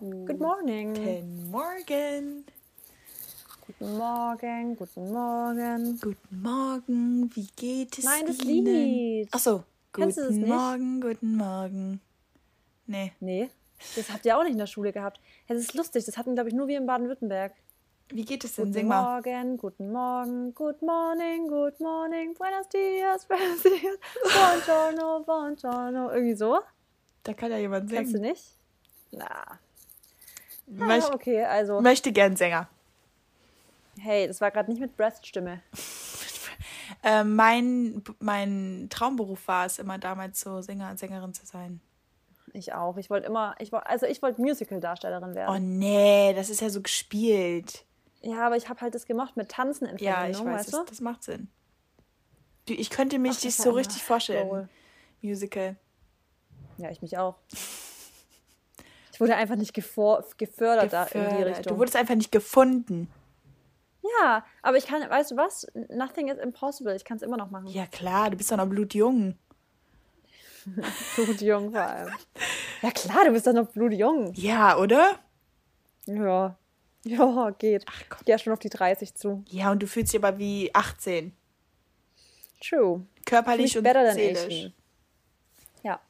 Good morning. Guten Morgen. Guten Morgen, guten Morgen. Guten Morgen, wie geht es Nein, das Ihnen? Lied. Ach so. Kennst du das Guten nicht? Morgen, guten Morgen. Nee. Nee, das habt ihr auch nicht in der Schule gehabt. Das ist lustig, das hatten, glaube ich, nur wir in Baden-Württemberg. Wie geht es denn? Guten Sing mal. Morgen, guten Morgen, good morning, good morning, buenos dias, buenos dias, buongiorno, buongiorno. Irgendwie so? Da kann ja jemand singen. Kennst du nicht? Na. Möcht, Ah, okay, also, Möchte gern Sänger. hey, das war gerade nicht mit Breaststimme. Äh, mein, mein Traumberuf war es immer damals so Sänger und Sängerin zu sein. Ich auch. Ich wollte immer, ich wollte, also ich wollte Musical-Darstellerin werden. Oh nee, das ist ja so gespielt. Ja, aber ich habe halt das gemacht mit Tanzen in Ja, Verbindung, ich weiß, weißt das, du? das macht Sinn. Du, ich könnte mich Ach, dich das so richtig vorstellen. Musical. Ja, ich mich auch. Ich wurde einfach nicht gefor gefördert, da in die Gefördert. Richtung. Du wurdest einfach nicht gefunden. ja, aber ich kann, weißt du was? Nothing is impossible. Ich kann es immer noch machen. Ja klar, du bist doch noch blutjung. Blutjung vor allem. Ja klar, du bist doch noch blutjung. Ja, oder? Ja. Ja, geht. Ach Gott. Ich ja schon auf die 30 zu. Ja, und du fühlst dich aber wie 18. True. Körperlich und seelisch. 18. Ja.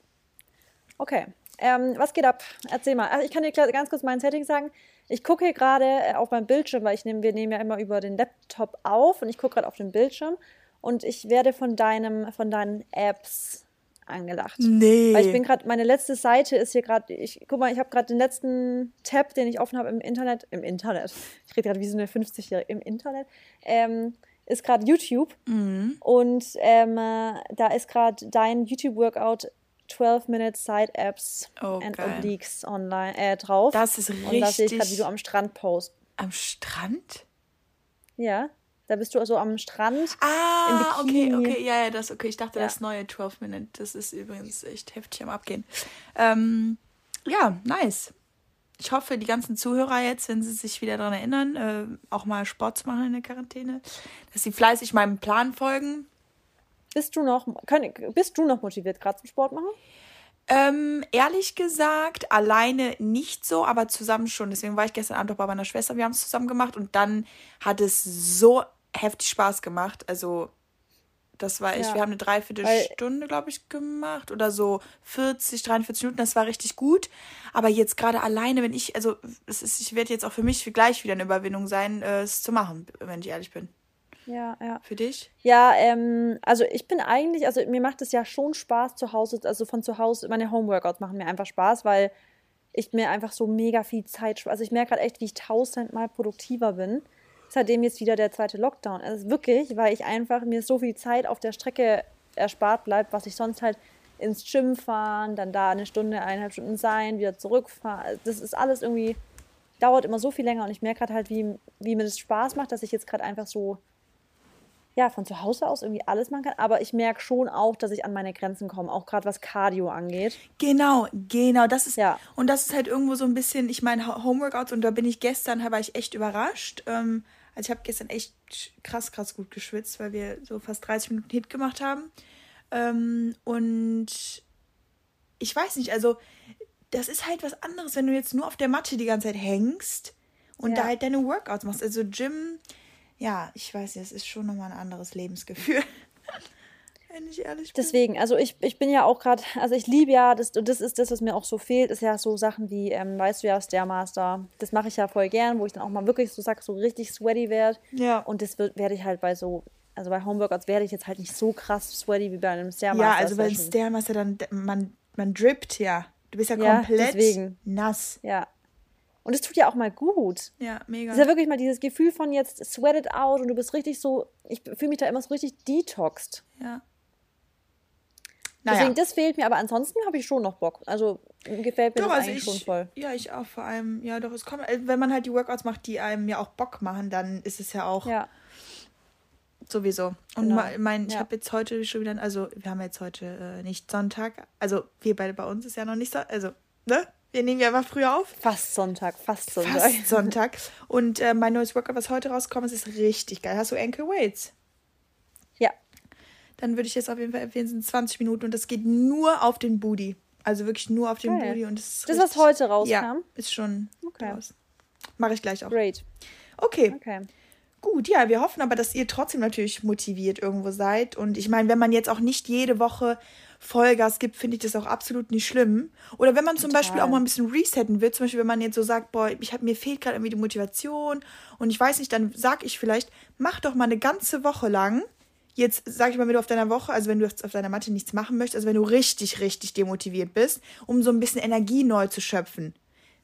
Okay. Ähm, was geht ab? Erzähl mal. Also ich kann dir ganz kurz mein Setting sagen. Ich gucke hier gerade äh, auf meinem Bildschirm, weil ich nehm, wir nehmen ja immer über den Laptop auf und ich gucke gerade auf den Bildschirm und ich werde von deinem, von deinen Apps angelacht. Nee. Weil ich bin gerade, meine letzte Seite ist hier gerade, ich guck mal, ich habe gerade den letzten Tab, den ich offen habe im Internet, im Internet, ich rede gerade wie so eine 50-Jährige, im Internet, ähm, ist gerade YouTube. Mhm. Und ähm, äh, da ist gerade dein YouTube-Workout 12 Minute Side Apps Oh, and geil. Obliques online äh, drauf. Das ist Und da sehe ich gerade, wie richtig- du am Strand post. Am Strand? Ja, da bist du also am Strand. Ah, okay, okay, ja, ja, das okay. Ich dachte, Ja. das neue 12 Minute, das ist übrigens echt heftig am Abgehen. Ähm, ja, nice. Ich hoffe, die ganzen Zuhörer jetzt, wenn sie sich wieder daran erinnern, äh, auch mal Sport zu machen in der Quarantäne, dass sie fleißig meinem Plan folgen. Bist du noch, können, bist du noch motiviert gerade zum Sport machen? Ähm, ehrlich gesagt, alleine nicht so, aber zusammen schon. Deswegen war ich gestern Abend auch bei meiner Schwester. Wir haben es zusammen gemacht und dann hat es so heftig Spaß gemacht. Also, das war echt, Ja. wir haben eine Dreiviertelstunde, glaube ich, gemacht oder so 40, 43 Minuten. Das war richtig gut. Aber jetzt gerade alleine, wenn ich, also, es ist, ich werde jetzt auch für mich gleich wieder eine Überwindung sein, äh, es zu machen, wenn ich ehrlich bin. Ja, ja. Für dich? Ja, ähm, also ich bin eigentlich, also mir macht es ja schon Spaß zu Hause, also von zu Hause, meine Homeworkouts machen mir einfach Spaß, weil ich mir einfach so mega viel Zeit, also ich merke gerade echt, wie ich tausendmal produktiver bin, seitdem jetzt wieder der zweite Lockdown ist. Wirklich, weil ich einfach mir so viel Zeit auf der Strecke erspart bleibt, was ich sonst halt ins Gym fahren, dann da eine Stunde, eineinhalb Stunden sein, wieder zurückfahren. Das ist alles irgendwie, dauert immer so viel länger und ich merke gerade halt, wie, wie mir das Spaß macht, dass ich jetzt gerade einfach so ja, von zu Hause aus irgendwie alles machen kann. Aber ich merke schon auch, dass ich an meine Grenzen komme, auch gerade was Cardio angeht. Genau, genau. Das ist Ja. und das ist halt irgendwo so ein bisschen, ich meine, Ho- Homeworkouts und da bin ich gestern, war ich echt überrascht. Ähm, also ich habe gestern echt krass, krass gut geschwitzt, weil wir so fast 30 Minuten Hit gemacht haben. Ähm, und ich weiß nicht, also das ist halt was anderes, wenn du jetzt nur auf der Matte die ganze Zeit hängst und Ja. da halt deine Workouts machst. Also Gym, ja, ich weiß nicht, es ist schon nochmal ein anderes Lebensgefühl. wenn ich ehrlich bin. Deswegen, also ich, ich bin ja auch gerade, also ich liebe ja, das, und das ist das, was mir auch so fehlt, ist ja so Sachen wie, ähm, weißt du ja, Stairmaster. Das mache ich ja voll gern, wo ich dann auch mal wirklich so sag, so richtig sweaty werde. Ja. Und das werde ich halt bei so, also bei Homeworkouts werde ich jetzt halt nicht so krass sweaty wie bei einem Stairmaster. Ja, also wenn Session. Stairmaster dann, man, man drippt ja. Du bist ja Ja, komplett deswegen. nass. Ja. Und es tut ja auch mal gut. Ja, mega. Das ist ja wirklich mal dieses Gefühl von jetzt sweat it out und du bist richtig so, ich fühle mich da immer so richtig detoxed. ja. Deswegen, Naja. das fehlt mir, aber ansonsten habe ich schon noch Bock. Also gefällt mir Doch, das also eigentlich ich, schon voll. ja, ich auch vor allem, ja doch, es kommt, äh, wenn man halt die Workouts macht, die einem ja auch Bock machen, dann ist es ja auch Ja, sowieso. Und Genau. mein, ich Ja. habe jetzt heute schon wieder, also wir haben jetzt heute äh, nicht Sonntag, also wir beide bei uns ist ja noch nicht so, also, ne? Wir nehmen ja einfach früher auf. fast Sonntag, fast Sonntag. Fast Sonntag. Und äh, mein neues Workout, was heute rauskommt, ist richtig geil. Hast du Ankle Weights? Ja, Dann würde ich jetzt auf jeden Fall empfehlen, sind 20 Minuten und das geht nur auf den Booty. Also wirklich nur auf den Geil. Booty und es ist Das, richtig, was heute rauskam? Ja, ist schon Okay. raus. Mache ich gleich auch. Great. Okay, Okay. gut. Ja, wir hoffen aber, dass ihr trotzdem natürlich motiviert irgendwo seid. Und ich meine, wenn man jetzt auch nicht jede Woche Vollgas gibt, finde ich das auch absolut nicht schlimm. Oder wenn man zum Total. Beispiel auch mal ein bisschen resetten will, zum Beispiel wenn man jetzt so sagt, boah, ich hab, mir fehlt gerade irgendwie die Motivation und ich weiß nicht, dann sag ich vielleicht, mach doch mal eine ganze Woche lang. Jetzt sag ich mal, wenn du auf deiner Woche, also wenn du jetzt auf deiner Matte nichts machen möchtest, also wenn du richtig, richtig demotiviert bist, um so ein bisschen Energie neu zu schöpfen.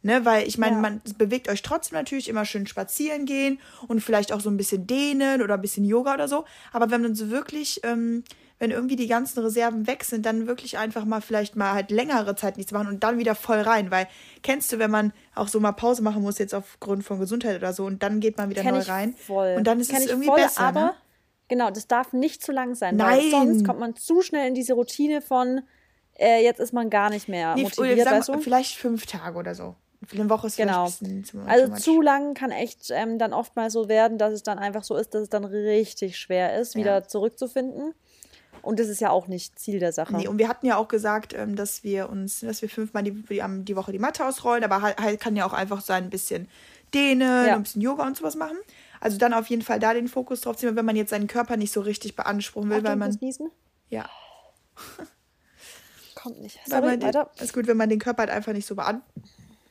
Ne, weil ich meine, Ja. man bewegt euch trotzdem natürlich immer schön spazieren gehen und vielleicht auch so ein bisschen dehnen oder ein bisschen Yoga oder so. Aber wenn man so wirklich, ähm, wenn irgendwie die ganzen Reserven weg sind, dann wirklich einfach mal vielleicht mal halt längere Zeit nichts machen und dann wieder voll rein. Weil kennst du, wenn man auch so mal Pause machen muss, jetzt aufgrund von Gesundheit oder so, und dann geht man wieder Kenn neu rein. voll. Und dann ist Kenn es irgendwie voll, besser. Aber ne? genau, das darf nicht zu lang sein. Nein. Weil sonst kommt man zu schnell in diese Routine von, äh, jetzt ist man gar nicht mehr Nee, motiviert, sagen weißt du? vielleicht fünf Tage oder so. Eine Woche ist Genau. bisschen zu, Also zu lang kann echt ähm, dann oft mal so werden, dass es dann einfach so ist, dass es dann richtig schwer ist, wieder Ja. zurückzufinden. Und das ist ja auch nicht Ziel der Sache. Nee, und wir hatten ja auch gesagt, ähm, dass wir uns, dass wir fünfmal die, die, die Woche die Matte ausrollen, aber halt, halt kann ja auch einfach sein, ein bisschen dehnen, Ja. ein bisschen Yoga und sowas machen. Also dann auf jeden Fall da den Fokus drauf ziehen, wenn man jetzt seinen Körper nicht so richtig beanspruchen will, weil Achtung, man. fürs Niesen. Ja. Kommt nicht. Weil Sorry, man den, weiter. ist gut, wenn man den Körper halt einfach nicht so bean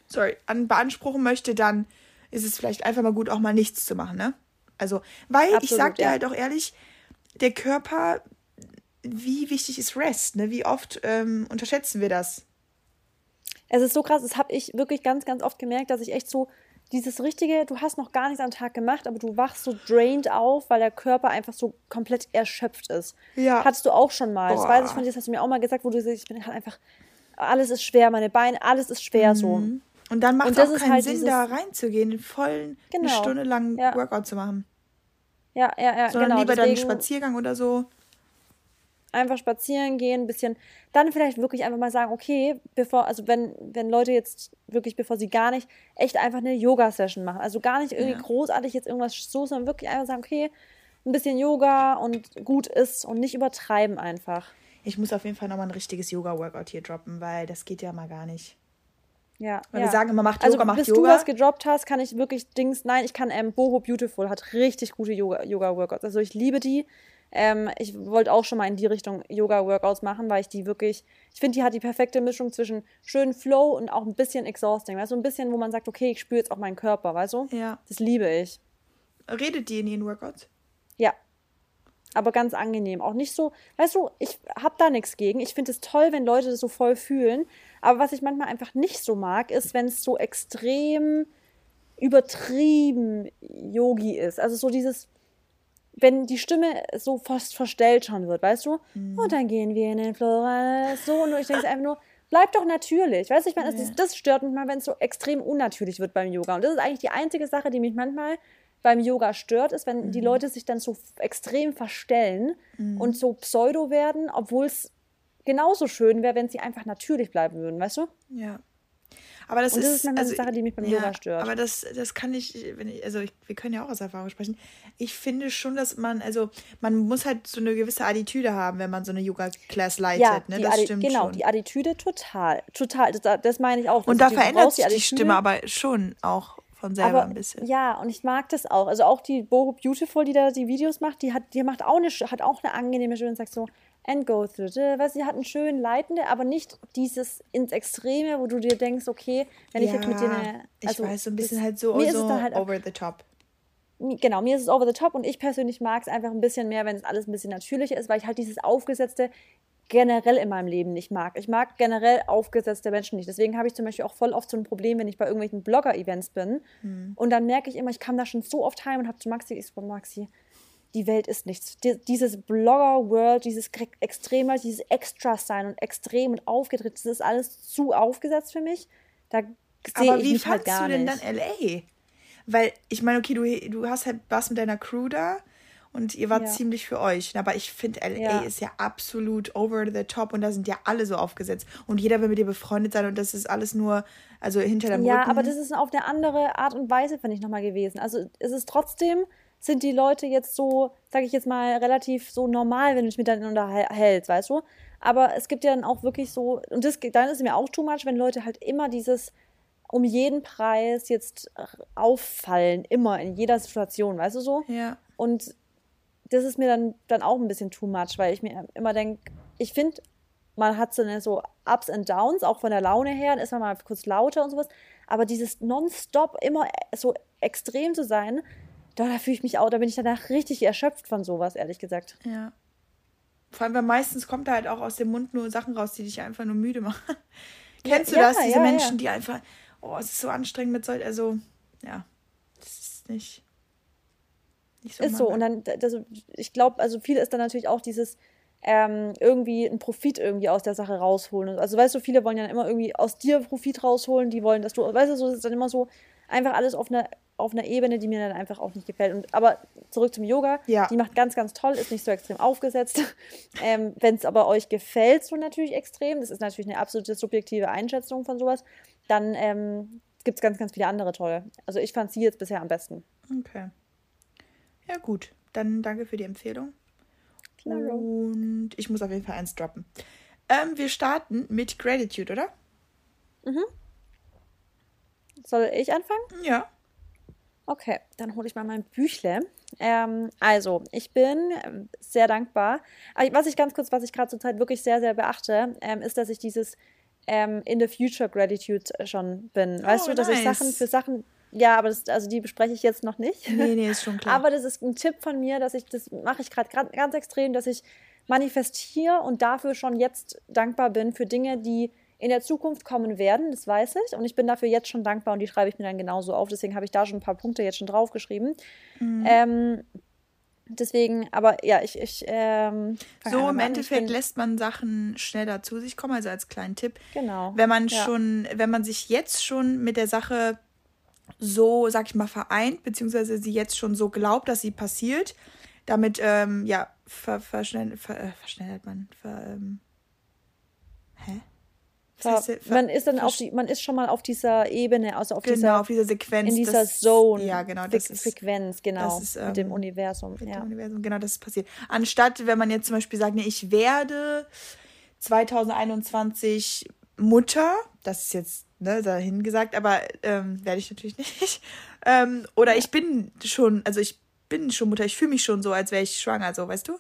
sorry, an, beanspruchen möchte, dann ist es vielleicht einfach mal gut, auch mal nichts zu machen, ne? Also, weil ich Absolut, sag dir ja. halt auch ehrlich, der Körper, wie wichtig ist Rest, ne? Wie oft ähm, unterschätzen wir das? Es ist so krass, das habe ich wirklich ganz, ganz oft gemerkt, dass ich echt so dieses richtige, du hast noch gar nichts am Tag gemacht, aber du wachst so drained auf, weil der Körper einfach so komplett erschöpft ist. Ja. Hattest du auch schon mal. Das Boah. weiß ich von dir, das hast du mir auch mal gesagt, wo du sagst, ich bin halt einfach, alles ist schwer, meine Beine, alles ist schwer so. Und dann macht es das auch keinen halt Sinn, dieses- da reinzugehen, in vollen eine Genau. Stunde lang Ja. Workout zu machen. Ja, ja, ja, Sondern genau. lieber dann einen deswegen- Spaziergang oder so. Einfach spazieren gehen, ein bisschen, dann vielleicht wirklich einfach mal sagen, okay, bevor, also wenn, wenn Leute jetzt wirklich, bevor sie gar nicht, echt einfach eine Yoga-Session machen. Also gar nicht irgendwie Ja. großartig jetzt irgendwas so, sondern wirklich einfach sagen, okay, ein bisschen Yoga und gut ist und nicht übertreiben einfach. Ich muss auf jeden Fall nochmal ein richtiges Yoga-Workout hier droppen, weil das geht ja mal gar nicht. Ja. Weil ja. wir sagen immer, macht also, Yoga, macht bis Yoga. du was gedroppt hast, kann ich wirklich Dings, nein, ich kann ähm, Boho Beautiful, hat richtig gute Yoga- Yoga-Workouts. also ich liebe die. Ähm, ich wollte auch schon mal in die Richtung Yoga-Workouts machen, weil ich die wirklich, ich finde, die hat die perfekte Mischung zwischen schönen Flow und auch ein bisschen exhausting. Weißt du, ein bisschen, wo man sagt, okay, ich spüre jetzt auch meinen Körper, weißt du? Ja. Das liebe ich. Redet die in ihren Workouts? Ja. Aber ganz angenehm. Auch nicht so, weißt du, ich habe da nichts gegen. Ich finde es toll, wenn Leute das so voll fühlen. Aber was ich manchmal einfach nicht so mag, ist, wenn es so extrem übertrieben Yogi ist. Also so dieses, wenn die Stimme so fast verstellt schon wird, weißt du? Und dann gehen wir in den Floral. So, und ich denke einfach nur, bleib doch natürlich. Weißt du, ich meine, das, das stört mich mal, wenn es so extrem unnatürlich wird beim Yoga. Und das ist eigentlich die einzige Sache, die mich manchmal beim Yoga stört, ist, wenn die Leute sich dann so extrem verstellen und so pseudo werden, obwohl es genauso schön wäre, wenn sie einfach natürlich bleiben würden, weißt du? Ja. Aber das ist, das ist manchmal eine also, Sache, die mich beim ja, Yoga stört. Aber das, das kann ich, wenn ich, also ich, wir können ja auch aus Erfahrung sprechen. Ich finde schon, dass man, also man muss halt so eine gewisse Attitüde haben, wenn man so eine Yoga-Class leitet. Ja, ne? Das Atti- stimmt genau, schon. die Attitüde total, total, das, das meine ich auch. Und da verändert sich die. Stimme aber schon auch von selber aber ein bisschen. ja, und ich mag das auch. Also auch die Boho Beautiful, die da die Videos macht, die hat, die macht auch eine, hat auch eine angenehme sagt so, and go through, the, du, sie hat einen schönen leitende, aber nicht dieses ins Extreme, wo du dir denkst, okay, wenn ich jetzt mit dir eine, ich weiß, so ein bisschen halt so, mir ist es so dann halt over the top. genau, mir ist es over the top und ich persönlich mag es einfach ein bisschen mehr, wenn es alles ein bisschen natürlicher ist, weil ich halt dieses Aufgesetzte generell in meinem Leben nicht mag. Ich mag generell aufgesetzte Menschen nicht. Deswegen habe ich zum Beispiel auch voll oft so ein Problem, wenn ich bei irgendwelchen Blogger-Events bin und dann merke ich immer, ich kam da schon so oft heim und habe zu Maxi, ich so, Maxi, die Welt ist nichts. Die, dieses Blogger-World, dieses Extreme, dieses Extra-Sein und extrem und aufgedreht, das ist alles zu aufgesetzt für mich. Da Aber wie halt fandst gar du denn nicht. dann LA? Weil, ich meine, okay, du, du hast halt was mit deiner Crew da und ihr wart Ja. ziemlich für euch. Aber ich finde, LA Ja. ist ja absolut over the top und da sind ja alle so aufgesetzt. Und jeder will mit dir befreundet sein und das ist alles nur, also hinter deinem Ja, Rücken. aber das ist auf eine andere Art und Weise, finde ich, nochmal gewesen. Also es ist trotzdem, sind die Leute jetzt so, sage ich jetzt mal, relativ so normal, wenn du dich miteinander hältst, weißt du? Aber es gibt ja dann auch wirklich so, und das, dann ist es mir auch too much, wenn Leute halt immer dieses um jeden Preis jetzt auffallen, immer in jeder Situation, weißt du so? Ja. Und das ist mir dann, dann auch ein bisschen too much, weil ich mir immer denke, ich finde, man hat so eine so Ups and Downs, auch von der Laune her, dann ist man mal kurz lauter und sowas. Aber dieses nonstop immer so extrem zu sein, da, da fühle ich mich auch, da bin ich danach richtig erschöpft von sowas, ehrlich gesagt. Ja. Vor allem, weil meistens kommt da halt auch aus dem Mund nur Sachen raus, die dich einfach nur müde machen. Kennst du ja, das? Diese ja, Menschen, die einfach, oh, es ist so anstrengend mit solch, also, ja, das ist nicht. Nicht so ist so. Und dann, das, ich glaube, also viel ist dann natürlich auch dieses, ähm, irgendwie einen Profit irgendwie aus der Sache rausholen. Also weißt du, viele wollen ja immer irgendwie aus dir Profit rausholen, die wollen, dass du, weißt du, so ist dann immer so einfach alles auf einer auf einer Ebene, die mir dann einfach auch nicht gefällt. Und, aber zurück zum Yoga. Ja. Die macht ganz, ganz toll, ist nicht so extrem aufgesetzt. ähm, Wenn es aber euch gefällt, so natürlich extrem, das ist natürlich eine absolute subjektive Einschätzung von sowas, dann ähm, gibt es ganz, ganz viele andere tolle. Also ich fand sie jetzt bisher am besten. Okay. Ja, gut. Dann danke für die Empfehlung. Claro. Und ich muss auf jeden Fall eins droppen. Ähm, wir starten mit Gratitude, oder? Mhm. Soll ich anfangen? Ja. Okay, dann hole ich mal mein Büchle. Ähm, also, ich bin ähm, sehr dankbar. Was ich ganz kurz, was ich gerade zur Zeit wirklich sehr, sehr beachte, ähm, ist, dass ich dieses ähm, in the future Gratitude schon bin. Weißt oh, du, dass nice. ich Sachen für Sachen ja, aber das, also die bespreche ich jetzt noch nicht. Nee, nee, ist schon klar. Aber das ist ein Tipp von mir, dass ich, das mache ich gerade ganz extrem, dass ich manifestiere und dafür schon jetzt dankbar bin für Dinge, die in der Zukunft kommen werden, das weiß ich. Und ich bin dafür jetzt schon dankbar und die schreibe ich mir dann genauso auf. Deswegen habe ich da schon ein paar Punkte jetzt schon draufgeschrieben. Mhm. Ähm, deswegen, aber ja, ich. ich ähm, so im Endeffekt lässt man Sachen schneller zu sich kommen, also als kleinen Tipp. Genau. Wenn man ja. schon, wenn man sich jetzt schon mit der Sache so, sag ich mal, vereint, beziehungsweise sie jetzt schon so glaubt, dass sie passiert. Damit, ähm, ja, ver, verschnell, ver, äh, verschnellert man. Ver, ähm, hä? Ver, man ist dann auf die, man ist schon mal auf dieser Ebene, also auf genau, dieser, auf dieser Sequenz. In dieser das, Zone. Ja, genau. Das Fre Frequenz, genau. Ist, ähm, mit dem Universum. Mit ja. dem Universum, genau, das ist passiert. Anstatt, wenn man jetzt zum Beispiel sagt, nee, ich werde 2021 Mutter, das ist jetzt ne, dahin gesagt, aber ähm, werde ich natürlich nicht. ähm, oder ich bin schon, also ich bin schon Mutter, ich fühle mich schon so, als wäre ich schwanger, so, weißt du?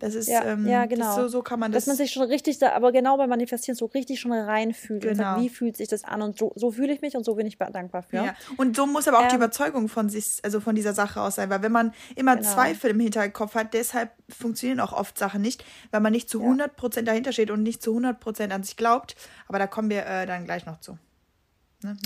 Das ist, ja, ähm, ja genau. so, so kann man das. Dass man sich schon richtig, da, aber genau beim Manifestieren so richtig schon reinfühlt. Genau. Und sagt, wie fühlt sich das an? Und so, so fühle ich mich und so bin ich dankbar für. Ja. Und so muss aber auch ähm, die Überzeugung von sich, also von dieser Sache aus sein. Weil wenn man immer genau. Zweifel im Hinterkopf hat, deshalb funktionieren auch oft Sachen nicht, weil man nicht zu 100% dahinter steht und nicht zu 100% an sich glaubt. Aber da kommen wir äh, dann gleich noch zu. Ne,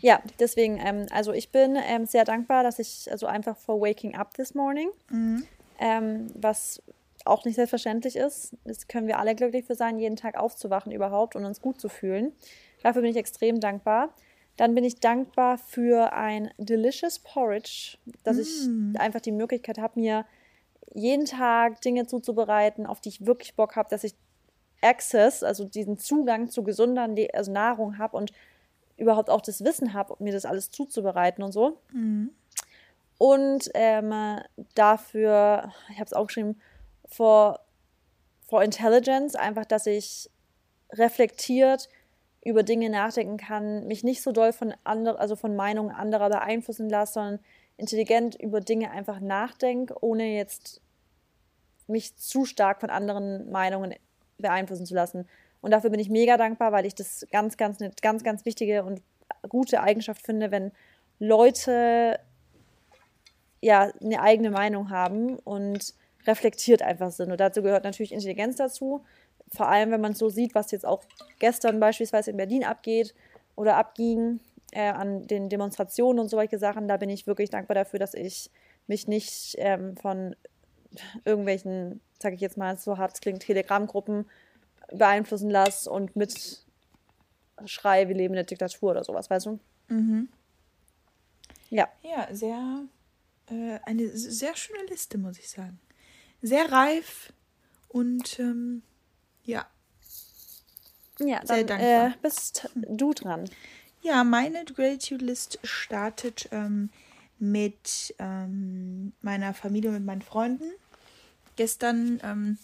ja, deswegen, ähm, also ich bin ähm, sehr dankbar, dass ich also einfach for waking up this morning, mhm. ähm, was auch nicht selbstverständlich ist. Das können wir alle glücklich für sein, jeden Tag aufzuwachen überhaupt und uns gut zu fühlen. Dafür bin ich extrem dankbar. Dann bin ich dankbar für ein delicious Porridge, dass mm. ich einfach die Möglichkeit habe, mir jeden Tag Dinge zuzubereiten, auf die ich wirklich Bock habe, dass ich Access, also diesen Zugang zu gesunder also Nahrung habe und überhaupt auch das Wissen habe, mir das alles zuzubereiten und so. Mhm. Und ähm, dafür, ich habe es auch geschrieben, for, for Intelligence, einfach, dass ich reflektiert über Dinge nachdenken kann, mich nicht so doll von anderen, also von Meinungen anderer beeinflussen lasse, sondern intelligent über Dinge einfach nachdenke, ohne jetzt mich zu stark von anderen Meinungen beeinflussen zu lassen. Und dafür bin ich mega dankbar, weil ich das ganz, ganz, eine ganz, ganz wichtige und gute Eigenschaft finde, wenn Leute ja eine eigene Meinung haben und reflektiert einfach sind. Und dazu gehört natürlich Intelligenz dazu. Vor allem, wenn man so sieht, was jetzt auch gestern beispielsweise in Berlin abgeht oder abging äh, an den Demonstrationen und solche Sachen. Da bin ich wirklich dankbar dafür, dass ich mich nicht ähm, von irgendwelchen, sage ich jetzt mal, so hart es klingt, Telegram-Gruppen beeinflussen lasse und mit schreie, wir leben in der Diktatur oder sowas, weißt du? Mhm. Ja. Ja, sehr, äh, eine sehr schöne Liste, muss ich sagen. Sehr reif und ähm, ja. Ja, sehr dann dankbar. Äh, bist du dran. Ja, meine Gratitude List startet ähm, mit ähm, meiner Familie und mit meinen Freunden. Gestern, ähm,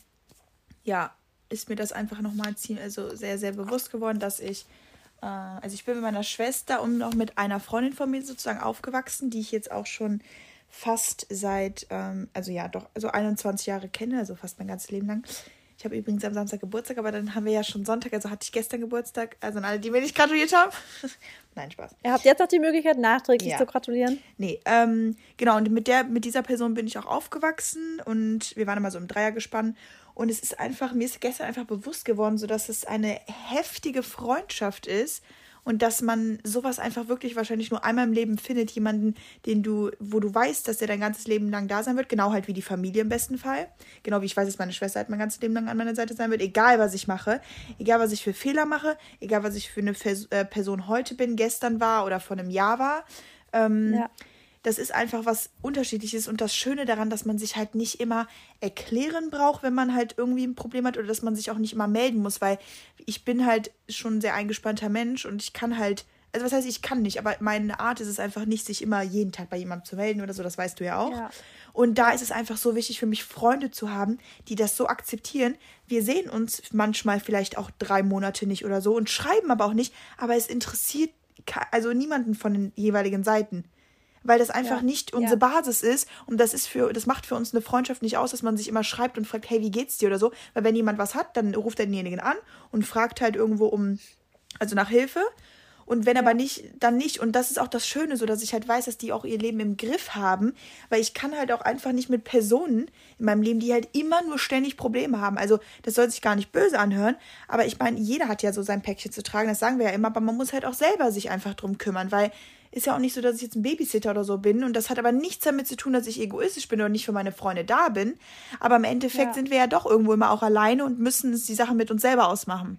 ja, ist mir das einfach nochmal also sehr, sehr bewusst geworden, dass ich, äh, also ich bin mit meiner Schwester und noch mit einer Freundin von mir sozusagen aufgewachsen, die ich jetzt auch schon fast seit, ähm, also ja, doch, also 21 Jahre kenne, also fast mein ganzes Leben lang. Ich habe übrigens am Samstag Geburtstag, aber dann haben wir ja schon Sonntag, also hatte ich gestern Geburtstag. Also an alle, die mir nicht gratuliert haben. Nein, Spaß. Ihr habt jetzt noch die Möglichkeit, nachträglich ja. zu gratulieren? Nee, ähm, genau, und mit, der, mit dieser Person bin ich auch aufgewachsen und wir waren immer so im Dreiergespann. Und es ist einfach, mir ist gestern einfach bewusst geworden, so dass es eine heftige Freundschaft ist und dass man sowas einfach wirklich wahrscheinlich nur einmal im Leben findet, jemanden, den du, wo du weißt, dass der dein ganzes Leben lang da sein wird, genau halt wie die Familie im besten Fall. Genau wie ich weiß, dass meine Schwester halt mein ganzes Leben lang an meiner Seite sein wird, egal was ich mache, egal was ich für Fehler mache, egal was ich für eine äh, Person heute bin, gestern war oder vor einem Jahr war. Ähm, ja das ist einfach was Unterschiedliches und das Schöne daran, dass man sich halt nicht immer erklären braucht, wenn man halt irgendwie ein Problem hat oder dass man sich auch nicht immer melden muss, weil ich bin halt schon ein sehr eingespannter Mensch und ich kann halt, also was heißt, ich kann nicht, aber meine Art ist es einfach nicht, sich immer jeden Tag bei jemandem zu melden oder so, das weißt du ja auch. Ja. Und da ist es einfach so wichtig für mich, Freunde zu haben, die das so akzeptieren. Wir sehen uns manchmal vielleicht auch drei Monate nicht oder so und schreiben aber auch nicht, aber es interessiert also niemanden von den jeweiligen Seiten weil das einfach ja. nicht unsere ja. Basis ist und das ist für das macht für uns eine Freundschaft nicht aus, dass man sich immer schreibt und fragt, hey, wie geht's dir oder so, weil wenn jemand was hat, dann ruft er denjenigen an und fragt halt irgendwo um also nach Hilfe und wenn aber nicht, dann nicht. Und das ist auch das Schöne, so dass ich halt weiß, dass die auch ihr Leben im Griff haben, weil ich kann halt auch einfach nicht mit Personen in meinem Leben, die halt immer nur ständig Probleme haben. Also das soll sich gar nicht böse anhören, aber ich meine, jeder hat ja so sein Päckchen zu tragen, das sagen wir ja immer, aber man muss halt auch selber sich einfach drum kümmern, weil ist ja auch nicht so, dass ich jetzt ein Babysitter oder so bin. Und das hat aber nichts damit zu tun, dass ich egoistisch bin oder nicht für meine Freunde da bin. Aber im Endeffekt ja. sind wir ja doch irgendwo immer auch alleine und müssen die Sachen mit uns selber ausmachen.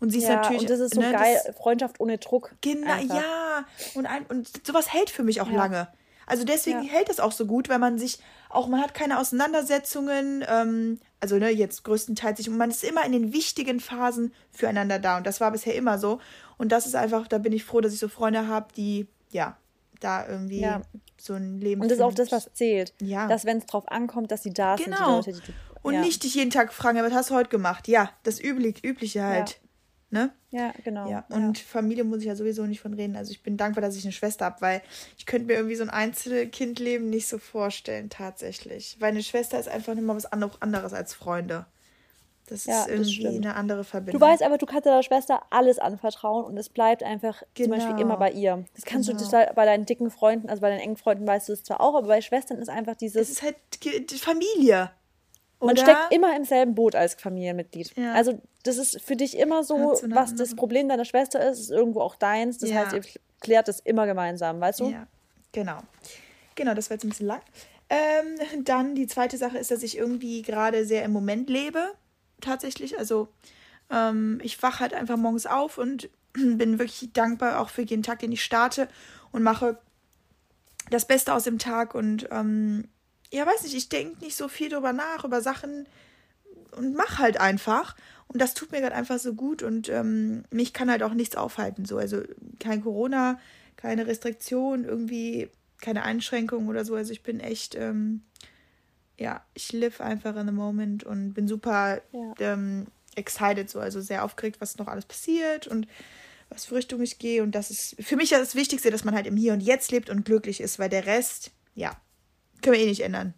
Und sie ist ja, natürlich. Und das ist so ne, geil, das, Freundschaft ohne Druck. Genau, ja. Und, ein, und sowas hält für mich auch ja. lange. Also deswegen ja. hält es auch so gut, weil man sich auch, man hat keine Auseinandersetzungen, ähm, also ne, jetzt größtenteils sich, und man ist immer in den wichtigen Phasen füreinander da. Und das war bisher immer so. Und das ist einfach, da bin ich froh, dass ich so Freunde habe, die ja, da irgendwie ja. so ein Leben. Und das ist auch das, was zählt. Ja. Dass, wenn es drauf ankommt, dass sie da genau. sind, die genau. Leute, die du. Und ja. nicht dich jeden Tag fragen, was hast du heute gemacht? Ja, das Üblich, Übliche halt. Ja. Ne? Ja, genau. Ja. Und Familie muss ich ja sowieso nicht von reden. Also ich bin dankbar, dass ich eine Schwester habe, weil ich könnte mir irgendwie so ein Einzelkindleben nicht so vorstellen, tatsächlich. Weil eine Schwester ist einfach immer was anderes als Freunde. Das ja, ist irgendwie das eine andere Verbindung. Du weißt aber, du kannst deiner Schwester alles anvertrauen und es bleibt einfach genau. zum Beispiel immer genau. bei ihr. Das kannst genau. du bei deinen dicken Freunden, also bei deinen engen Freunden weißt du es zwar auch, aber bei Schwestern ist einfach dieses. Es ist halt Familie. Oder? Man steckt immer im selben Boot als Familienmitglied. Ja. Also das ist für dich immer so, was das Problem deiner Schwester ist, ist irgendwo auch deins. Das ja. heißt, ihr klärt das immer gemeinsam, weißt du? Ja, genau. Genau, das war jetzt ein bisschen lang. Ähm, dann die zweite Sache ist, dass ich irgendwie gerade sehr im Moment lebe tatsächlich. Also ähm, ich wache halt einfach morgens auf und bin wirklich dankbar auch für jeden Tag, den ich starte und mache das Beste aus dem Tag und ähm, ja, weiß nicht, ich denke nicht so viel drüber nach, über Sachen und mach halt einfach. Und das tut mir gerade einfach so gut und ähm, mich kann halt auch nichts aufhalten. So, also kein Corona, keine Restriktion, irgendwie keine Einschränkungen oder so. Also ich bin echt ähm, ja, ich live einfach in the moment und bin super ja. ähm, excited, so, also sehr aufgeregt, was noch alles passiert und was für Richtung ich gehe. Und das ist für mich ja das Wichtigste, dass man halt im Hier und Jetzt lebt und glücklich ist, weil der Rest, ja, können wir eh nicht ändern.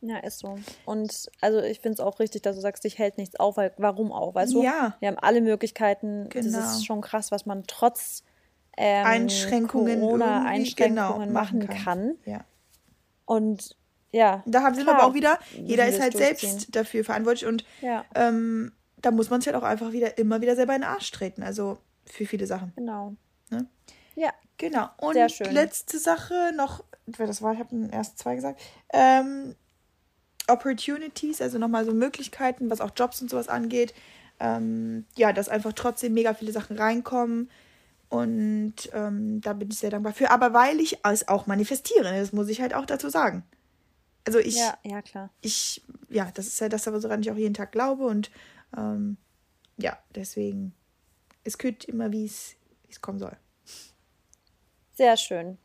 Ja, ist so. Und also ich finde es auch richtig, dass du sagst, dich hält nichts auf, weil warum auch, weißt du? Ja. Wir haben alle Möglichkeiten. Genau. Das ist schon krass, was man trotz ähm, Einschränkungen, Corona-Einschränkungen genau, machen kann. kann. Ja. Und ja. Da haben sie aber auch wieder, jeder ist halt selbst dafür verantwortlich und ja. ähm, da muss man sich halt auch einfach wieder immer wieder selber in den Arsch treten. Also für viele Sachen. Genau. Ne? Ja. Genau. Und Sehr schön. letzte Sache noch, das war, ich habe erst zwei gesagt. Ähm, Opportunities, also nochmal so Möglichkeiten, was auch Jobs und sowas angeht. Ähm, ja, dass einfach trotzdem mega viele Sachen reinkommen. Und ähm, da bin ich sehr dankbar für. Aber weil ich es auch manifestiere, das muss ich halt auch dazu sagen. Also ich. Ja, ja, klar. Ich, ja, das ist ja das, woran ich auch jeden Tag glaube. Und ähm, ja, deswegen, es kühlt immer, wie es kommen soll. Sehr schön.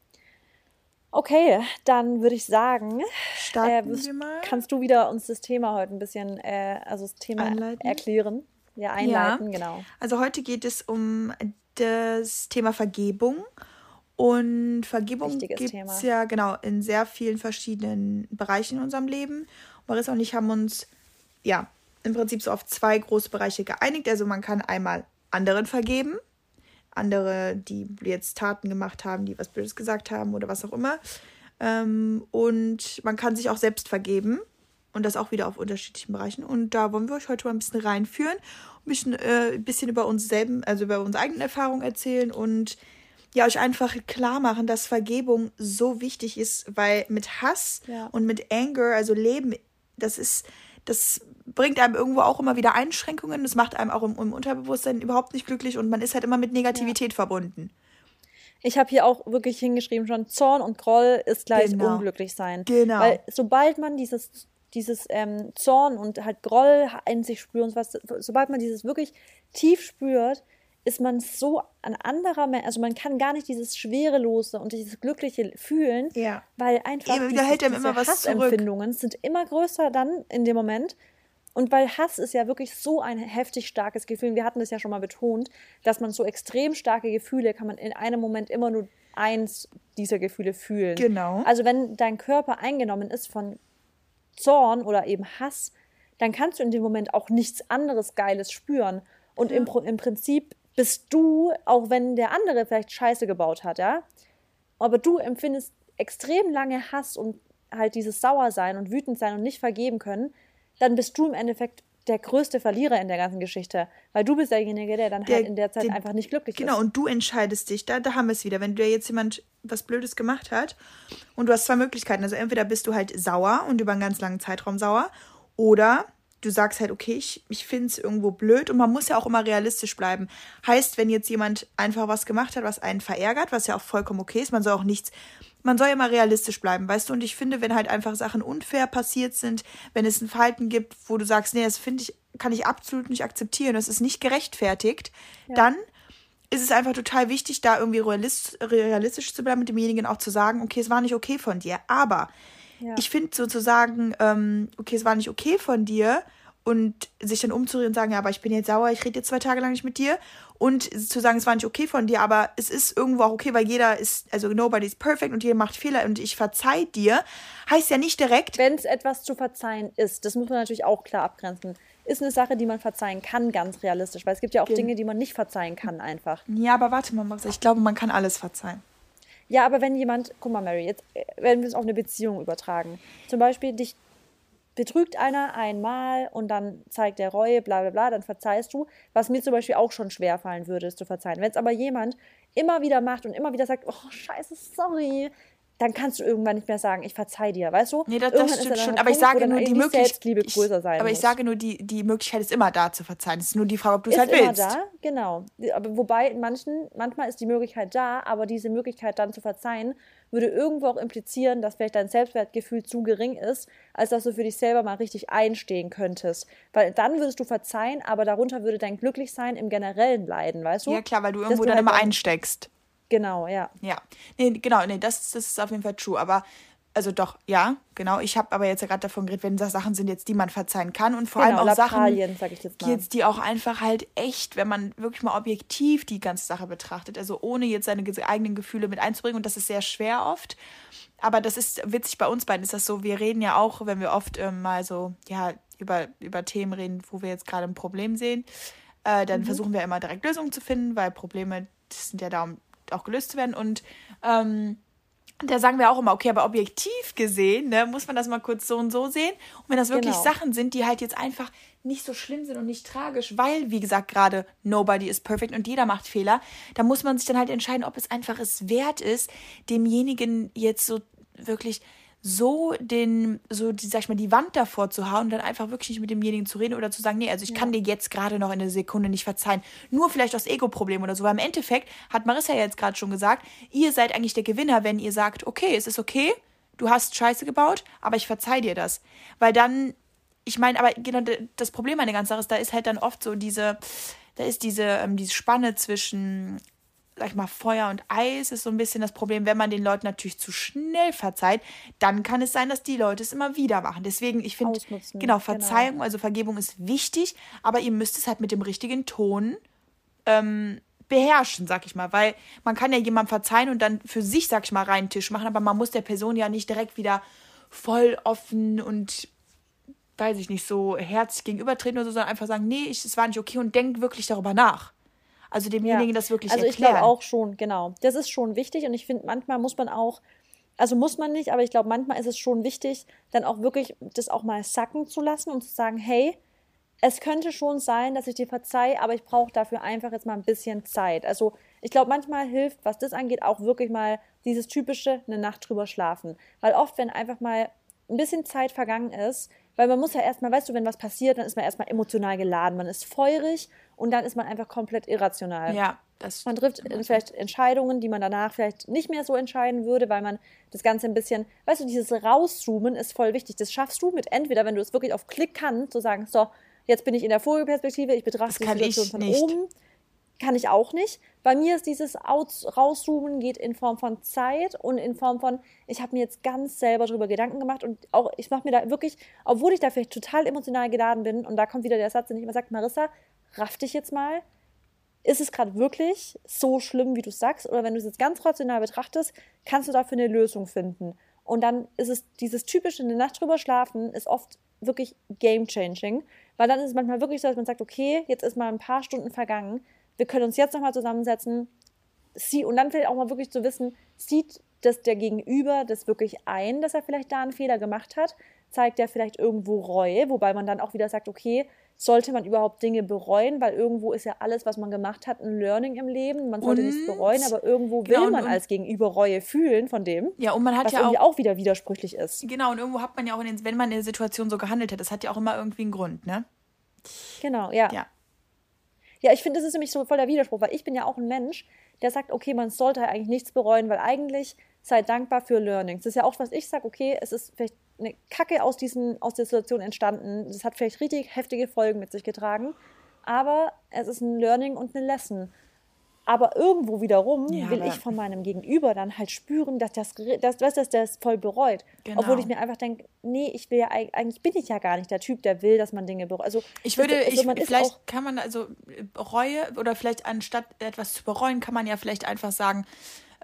Okay, dann würde ich sagen, Starten äh, wir mal. Kannst du wieder uns das Thema heute ein bisschen, äh, also das Thema einleiten. erklären? Ja, einleiten, ja. genau. Also heute geht es um das Thema Vergebung. Und Vergebung gibt es ja genau in sehr vielen verschiedenen Bereichen in unserem Leben. Marissa und ich haben uns ja im Prinzip so auf zwei große Bereiche geeinigt. Also man kann einmal anderen vergeben, andere, die jetzt Taten gemacht haben, die was Blödes gesagt haben oder was auch immer. Ähm, und man kann sich auch selbst vergeben. Und das auch wieder auf unterschiedlichen Bereichen. Und da wollen wir euch heute mal ein bisschen reinführen, ein bisschen, äh, ein bisschen über uns selben, also über unsere eigenen Erfahrungen erzählen und ja, euch einfach klar machen, dass Vergebung so wichtig ist, weil mit Hass ja. und mit Anger, also Leben, das ist, das bringt einem irgendwo auch immer wieder Einschränkungen. Das macht einem auch im, im Unterbewusstsein überhaupt nicht glücklich und man ist halt immer mit Negativität ja. verbunden. Ich habe hier auch wirklich hingeschrieben schon, Zorn und Groll ist gleich genau. unglücklich sein. Genau. Weil sobald man dieses, dieses ähm, Zorn und halt Groll in sich spürt und was, sobald man dieses wirklich tief spürt, ist man so ein anderer Mensch. Also man kann gar nicht dieses Schwerelose und dieses Glückliche fühlen, ja. weil einfach Eben, diese, hält diese immer was Hassempfindungen zurück. sind immer größer dann in dem Moment. Und weil Hass ist ja wirklich so ein heftig starkes Gefühl. Wir hatten das ja schon mal betont, dass man so extrem starke Gefühle kann man in einem Moment immer nur eins dieser Gefühle fühlen. Genau. Also wenn dein Körper eingenommen ist von Zorn oder eben Hass, dann kannst du in dem Moment auch nichts anderes Geiles spüren. Und ja. im, im Prinzip bist du, auch wenn der andere vielleicht Scheiße gebaut hat, ja, aber du empfindest extrem lange Hass und halt dieses Sauersein und wütend sein und nicht vergeben können, dann bist du im Endeffekt der größte Verlierer in der ganzen Geschichte, weil du bist derjenige, der dann der, halt in der Zeit den, einfach nicht glücklich genau, ist. Genau, und du entscheidest dich, da, da haben wir es wieder. Wenn dir jetzt jemand was Blödes gemacht hat und du hast zwei Möglichkeiten, also entweder bist du halt sauer und über einen ganz langen Zeitraum sauer oder du sagst halt, okay, ich, ich finde es irgendwo blöd und man muss ja auch immer realistisch bleiben. Heißt, wenn jetzt jemand einfach was gemacht hat, was einen verärgert, was ja auch vollkommen okay ist, man soll auch nichts, man soll ja immer realistisch bleiben, weißt du? Und ich finde, wenn halt einfach Sachen unfair passiert sind, wenn es ein Verhalten gibt, wo du sagst, nee, das finde ich, kann ich absolut nicht akzeptieren, das ist nicht gerechtfertigt, ja. dann ist es einfach total wichtig, da irgendwie realistisch zu bleiben, mit demjenigen auch zu sagen, okay, es war nicht okay von dir. Aber ja. ich finde sozusagen, ähm, okay, es war nicht okay von dir, und sich dann umzureden und sagen, ja, aber ich bin jetzt sauer, ich rede jetzt zwei Tage lang nicht mit dir und zu sagen, es war nicht okay von dir, aber es ist irgendwo auch okay, weil jeder ist, also nobody is perfect und jeder macht Fehler und ich verzeih dir, heißt ja nicht direkt. Wenn es etwas zu verzeihen ist, das muss man natürlich auch klar abgrenzen, ist eine Sache, die man verzeihen kann, ganz realistisch, weil es gibt ja auch Dinge, die man nicht verzeihen kann einfach. Ja, aber warte mal, ich glaube, man kann alles verzeihen. Ja, aber wenn jemand, guck mal, Mary, jetzt werden wir es auf eine Beziehung übertragen. Zum Beispiel dich betrügt einer einmal und dann zeigt er Reue, bla bla bla, dann verzeihst du, was mir zum Beispiel auch schon schwer fallen würde, es zu verzeihen. Wenn es aber jemand immer wieder macht und immer wieder sagt, oh scheiße, sorry, dann kannst du irgendwann nicht mehr sagen, ich verzeih dir, weißt du? Nee, das, das stimmt schon, aber ich sage nur die Möglichkeit, aber ich sage nur die die Möglichkeit ist immer da zu verzeihen. Es ist nur die Frage, ob du es halt willst. Ist immer da, genau. Aber wobei manchen manchmal ist die Möglichkeit da, aber diese Möglichkeit dann zu verzeihen würde irgendwo auch implizieren, dass vielleicht dein Selbstwertgefühl zu gering ist, als dass du für dich selber mal richtig einstehen könntest. Weil dann würdest du verzeihen, aber darunter würde dein Glücklichsein im Generellen leiden, weißt du? Ja, klar, weil du irgendwo dann halt immer einsteckst. Genau, ja. Ja. Nee, genau, nee, das, das ist auf jeden Fall true. Aber, also doch, ja, genau. Ich habe aber jetzt ja gerade davon geredet, wenn das Sachen sind jetzt, die man verzeihen kann und vor genau, allem auch Lappalien, Sachen, jetzt, jetzt, die auch einfach halt echt, wenn man wirklich mal objektiv die ganze Sache betrachtet, also ohne jetzt seine eigenen Gefühle mit einzubringen und das ist sehr schwer oft. Aber das ist witzig, bei uns beiden ist das so, wir reden ja auch, wenn wir oft ähm, mal so, ja, über, über Themen reden, wo wir jetzt gerade ein Problem sehen, äh, dann mhm. versuchen wir immer direkt Lösungen zu finden, weil Probleme sind ja da, um auch gelöst zu werden. Und ähm, da sagen wir auch immer, okay, aber objektiv gesehen, ne, muss man das mal kurz so und so sehen. Und wenn das wirklich genau. Sachen sind, die halt jetzt einfach nicht so schlimm sind und nicht tragisch, weil, wie gesagt, gerade nobody is perfect und jeder macht Fehler, da muss man sich dann halt entscheiden, ob es einfach es wert ist, demjenigen jetzt so wirklich so den, so die, sag ich mal, die Wand davor zu hauen und dann einfach wirklich nicht mit demjenigen zu reden oder zu sagen, nee, also ich ja. kann dir jetzt gerade noch in einer Sekunde nicht verzeihen. Nur vielleicht aus Ego-Problem oder so. Weil im Endeffekt hat Marissa ja jetzt gerade schon gesagt, ihr seid eigentlich der Gewinner, wenn ihr sagt, okay, es ist okay, du hast Scheiße gebaut, aber ich verzeih dir das. Weil dann, ich meine, aber genau das Problem an der ganzen Sache ist, da ist halt dann oft so diese, da ist diese, ähm, diese Spanne zwischen sag ich mal, Feuer und Eis ist so ein bisschen das Problem. Wenn man den Leuten natürlich zu schnell verzeiht, dann kann es sein, dass die Leute es immer wieder machen. Deswegen, ich finde, genau, Verzeihung, genau. also Vergebung ist wichtig, aber ihr müsst es halt mit dem richtigen Ton ähm, beherrschen, sag ich mal. Weil man kann ja jemandem verzeihen und dann für sich, sag ich mal, reinen Tisch machen, aber man muss der Person ja nicht direkt wieder voll offen und weiß ich nicht, so herzlich gegenübertreten oder so, sondern einfach sagen, nee, es war nicht okay und denkt wirklich darüber nach. Also demjenigen ja. das wirklich also erklären. Also ich glaube auch schon, genau. Das ist schon wichtig und ich finde, manchmal muss man auch, also muss man nicht, aber ich glaube, manchmal ist es schon wichtig, dann auch wirklich das auch mal sacken zu lassen und zu sagen, hey, es könnte schon sein, dass ich dir verzeihe, aber ich brauche dafür einfach jetzt mal ein bisschen Zeit. Also ich glaube, manchmal hilft, was das angeht, auch wirklich mal dieses typische eine Nacht drüber schlafen. Weil oft, wenn einfach mal ein bisschen Zeit vergangen ist, weil man muss ja erstmal, weißt du, wenn was passiert, dann ist man erstmal emotional geladen. Man ist feurig und dann ist man einfach komplett irrational. Ja, das Man trifft vielleicht Entscheidungen, die man danach vielleicht nicht mehr so entscheiden würde, weil man das Ganze ein bisschen, weißt du, dieses Rauszoomen ist voll wichtig. Das schaffst du mit entweder, wenn du es wirklich auf Klick kannst, zu sagen, so, jetzt bin ich in der Vogelperspektive, ich betrachte die Situation von nicht. oben kann ich auch nicht. Bei mir ist dieses Aus Rauszoomen geht in Form von Zeit und in Form von, ich habe mir jetzt ganz selber darüber Gedanken gemacht und auch, ich mache mir da wirklich, obwohl ich da vielleicht total emotional geladen bin, und da kommt wieder der Satz, den ich immer sage, Marissa, raff dich jetzt mal. Ist es gerade wirklich so schlimm, wie du sagst? Oder wenn du es jetzt ganz rational betrachtest, kannst du dafür eine Lösung finden. Und dann ist es dieses typische, eine Nacht drüber schlafen, ist oft wirklich game changing, weil dann ist es manchmal wirklich so, dass man sagt, okay, jetzt ist mal ein paar Stunden vergangen, wir können uns jetzt nochmal zusammensetzen. Sie, und dann vielleicht auch mal wirklich zu wissen, sieht das der Gegenüber das wirklich ein, dass er vielleicht da einen Fehler gemacht hat? Zeigt er vielleicht irgendwo Reue, wobei man dann auch wieder sagt, okay, sollte man überhaupt Dinge bereuen, weil irgendwo ist ja alles, was man gemacht hat, ein Learning im Leben. Man sollte und, nichts bereuen, aber irgendwo will genau, man und, als Gegenüber Reue fühlen von dem. Ja, und man hat was ja irgendwie auch, auch wieder widersprüchlich ist. Genau, und irgendwo hat man ja auch, den, wenn man in der Situation so gehandelt hat, das hat ja auch immer irgendwie einen Grund, ne? Genau, ja. Ja, ja, ich finde, das ist nämlich so voll der Widerspruch, weil ich bin ja auch ein Mensch, der sagt, okay, man sollte eigentlich nichts bereuen, weil eigentlich sei dankbar für Learnings. Das ist ja auch, was ich sage, okay, es ist vielleicht eine Kacke aus, diesen, aus der Situation entstanden. Das hat vielleicht richtig heftige Folgen mit sich getragen, aber es ist ein Learning und eine Lesson. Aber irgendwo wiederum ja, will ich von meinem Gegenüber dann halt spüren, dass das, dass, dass, dass das voll bereut. Genau. Obwohl ich mir einfach denke, nee, ich will ja eigentlich bin ich ja gar nicht der Typ, der will, dass man Dinge bereut. Also ich würde, also, ich, vielleicht kann man also Reue oder vielleicht anstatt etwas zu bereuen, kann man ja vielleicht einfach sagen,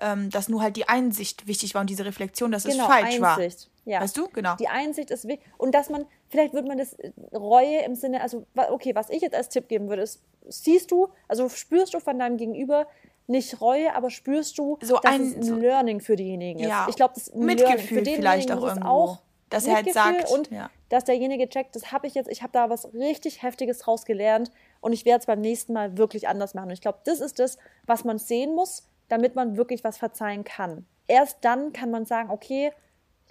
ähm, dass nur halt die Einsicht wichtig war und diese Reflexion, dass genau, es falsch Einsicht. war. Ja. Weißt du? Genau. Die Einsicht ist wichtig. Und dass man, vielleicht würde man das Reue im Sinne, also, okay, was ich jetzt als Tipp geben würde, ist, siehst du, also spürst du von deinem Gegenüber nicht Reue, aber spürst du, so dass ein, es ein Learning für diejenigen ist. Ja. Ich glaube, das Mitgefühl für vielleicht auch irgendwo. Auch dass er halt sagt und ja. dass derjenige checkt, das habe ich jetzt, ich habe da was richtig heftiges draus gelernt und ich werde es beim nächsten Mal wirklich anders machen. Und ich glaube, das ist das, was man sehen muss, damit man wirklich was verzeihen kann. Erst dann kann man sagen, okay,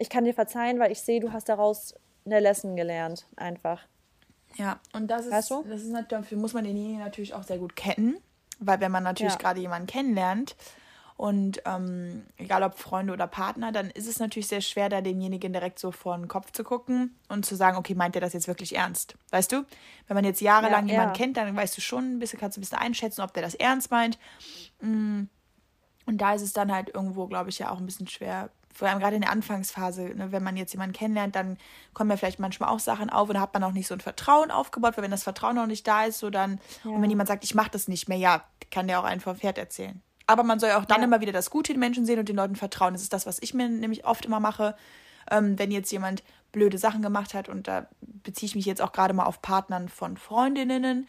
ich kann dir verzeihen, weil ich sehe, du hast daraus eine Lesson gelernt, einfach. Ja, und das ist, weißt du? das ist dafür muss man denjenigen natürlich auch sehr gut kennen, weil wenn man natürlich ja. gerade jemanden kennenlernt und ähm, egal ob Freunde oder Partner, dann ist es natürlich sehr schwer, da demjenigen direkt so vor den Kopf zu gucken und zu sagen, okay, meint er das jetzt wirklich ernst? Weißt du? Wenn man jetzt jahrelang ja, jemanden ja. kennt, dann weißt du schon ein bisschen, kannst du ein bisschen einschätzen, ob der das ernst meint. Mm. Und da ist es dann halt irgendwo, glaube ich, ja auch ein bisschen schwer, vor allem gerade in der Anfangsphase, ne, wenn man jetzt jemanden kennenlernt, dann kommen ja vielleicht manchmal auch Sachen auf und da hat man auch nicht so ein Vertrauen aufgebaut, weil wenn das Vertrauen noch nicht da ist, so dann, ja. und wenn jemand sagt, ich mache das nicht mehr, ja, kann der auch einen vom Pferd erzählen. Aber man soll ja auch dann ja. immer wieder das Gute in Menschen sehen und den Leuten vertrauen. Das ist das, was ich mir nämlich oft immer mache, ähm, wenn jetzt jemand blöde Sachen gemacht hat und da beziehe ich mich jetzt auch gerade mal auf Partnern von Freundinnen,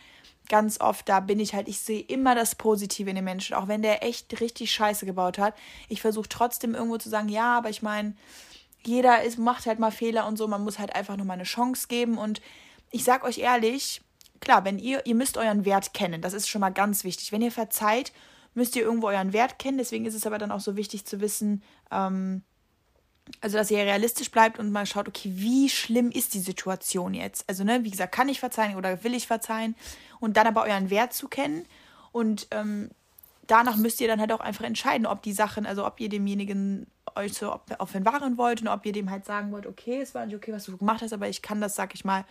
ganz oft, da bin ich halt, ich sehe immer das Positive in den Menschen, auch wenn der echt richtig Scheiße gebaut hat. Ich versuche trotzdem irgendwo zu sagen, ja, aber ich meine, jeder ist, macht halt mal Fehler und so, man muss halt einfach nochmal eine Chance geben. Und ich sag euch ehrlich, klar, wenn ihr, ihr müsst euren Wert kennen, das ist schon mal ganz wichtig. Wenn ihr verzeiht, müsst ihr irgendwo euren Wert kennen. Deswegen ist es aber dann auch so wichtig zu wissen, ähm, also dass ihr realistisch bleibt und mal schaut, okay, wie schlimm ist die Situation jetzt? Also, ne, wie gesagt, kann ich verzeihen oder will ich verzeihen? Und dann aber euren Wert zu kennen. Und ähm, danach müsst ihr dann halt auch einfach entscheiden, ob die Sachen, also ob ihr demjenigen euch so Waren wollt und ob ihr dem halt sagen wollt, okay, es war nicht okay, was du gemacht hast, aber ich kann das, sag ich mal,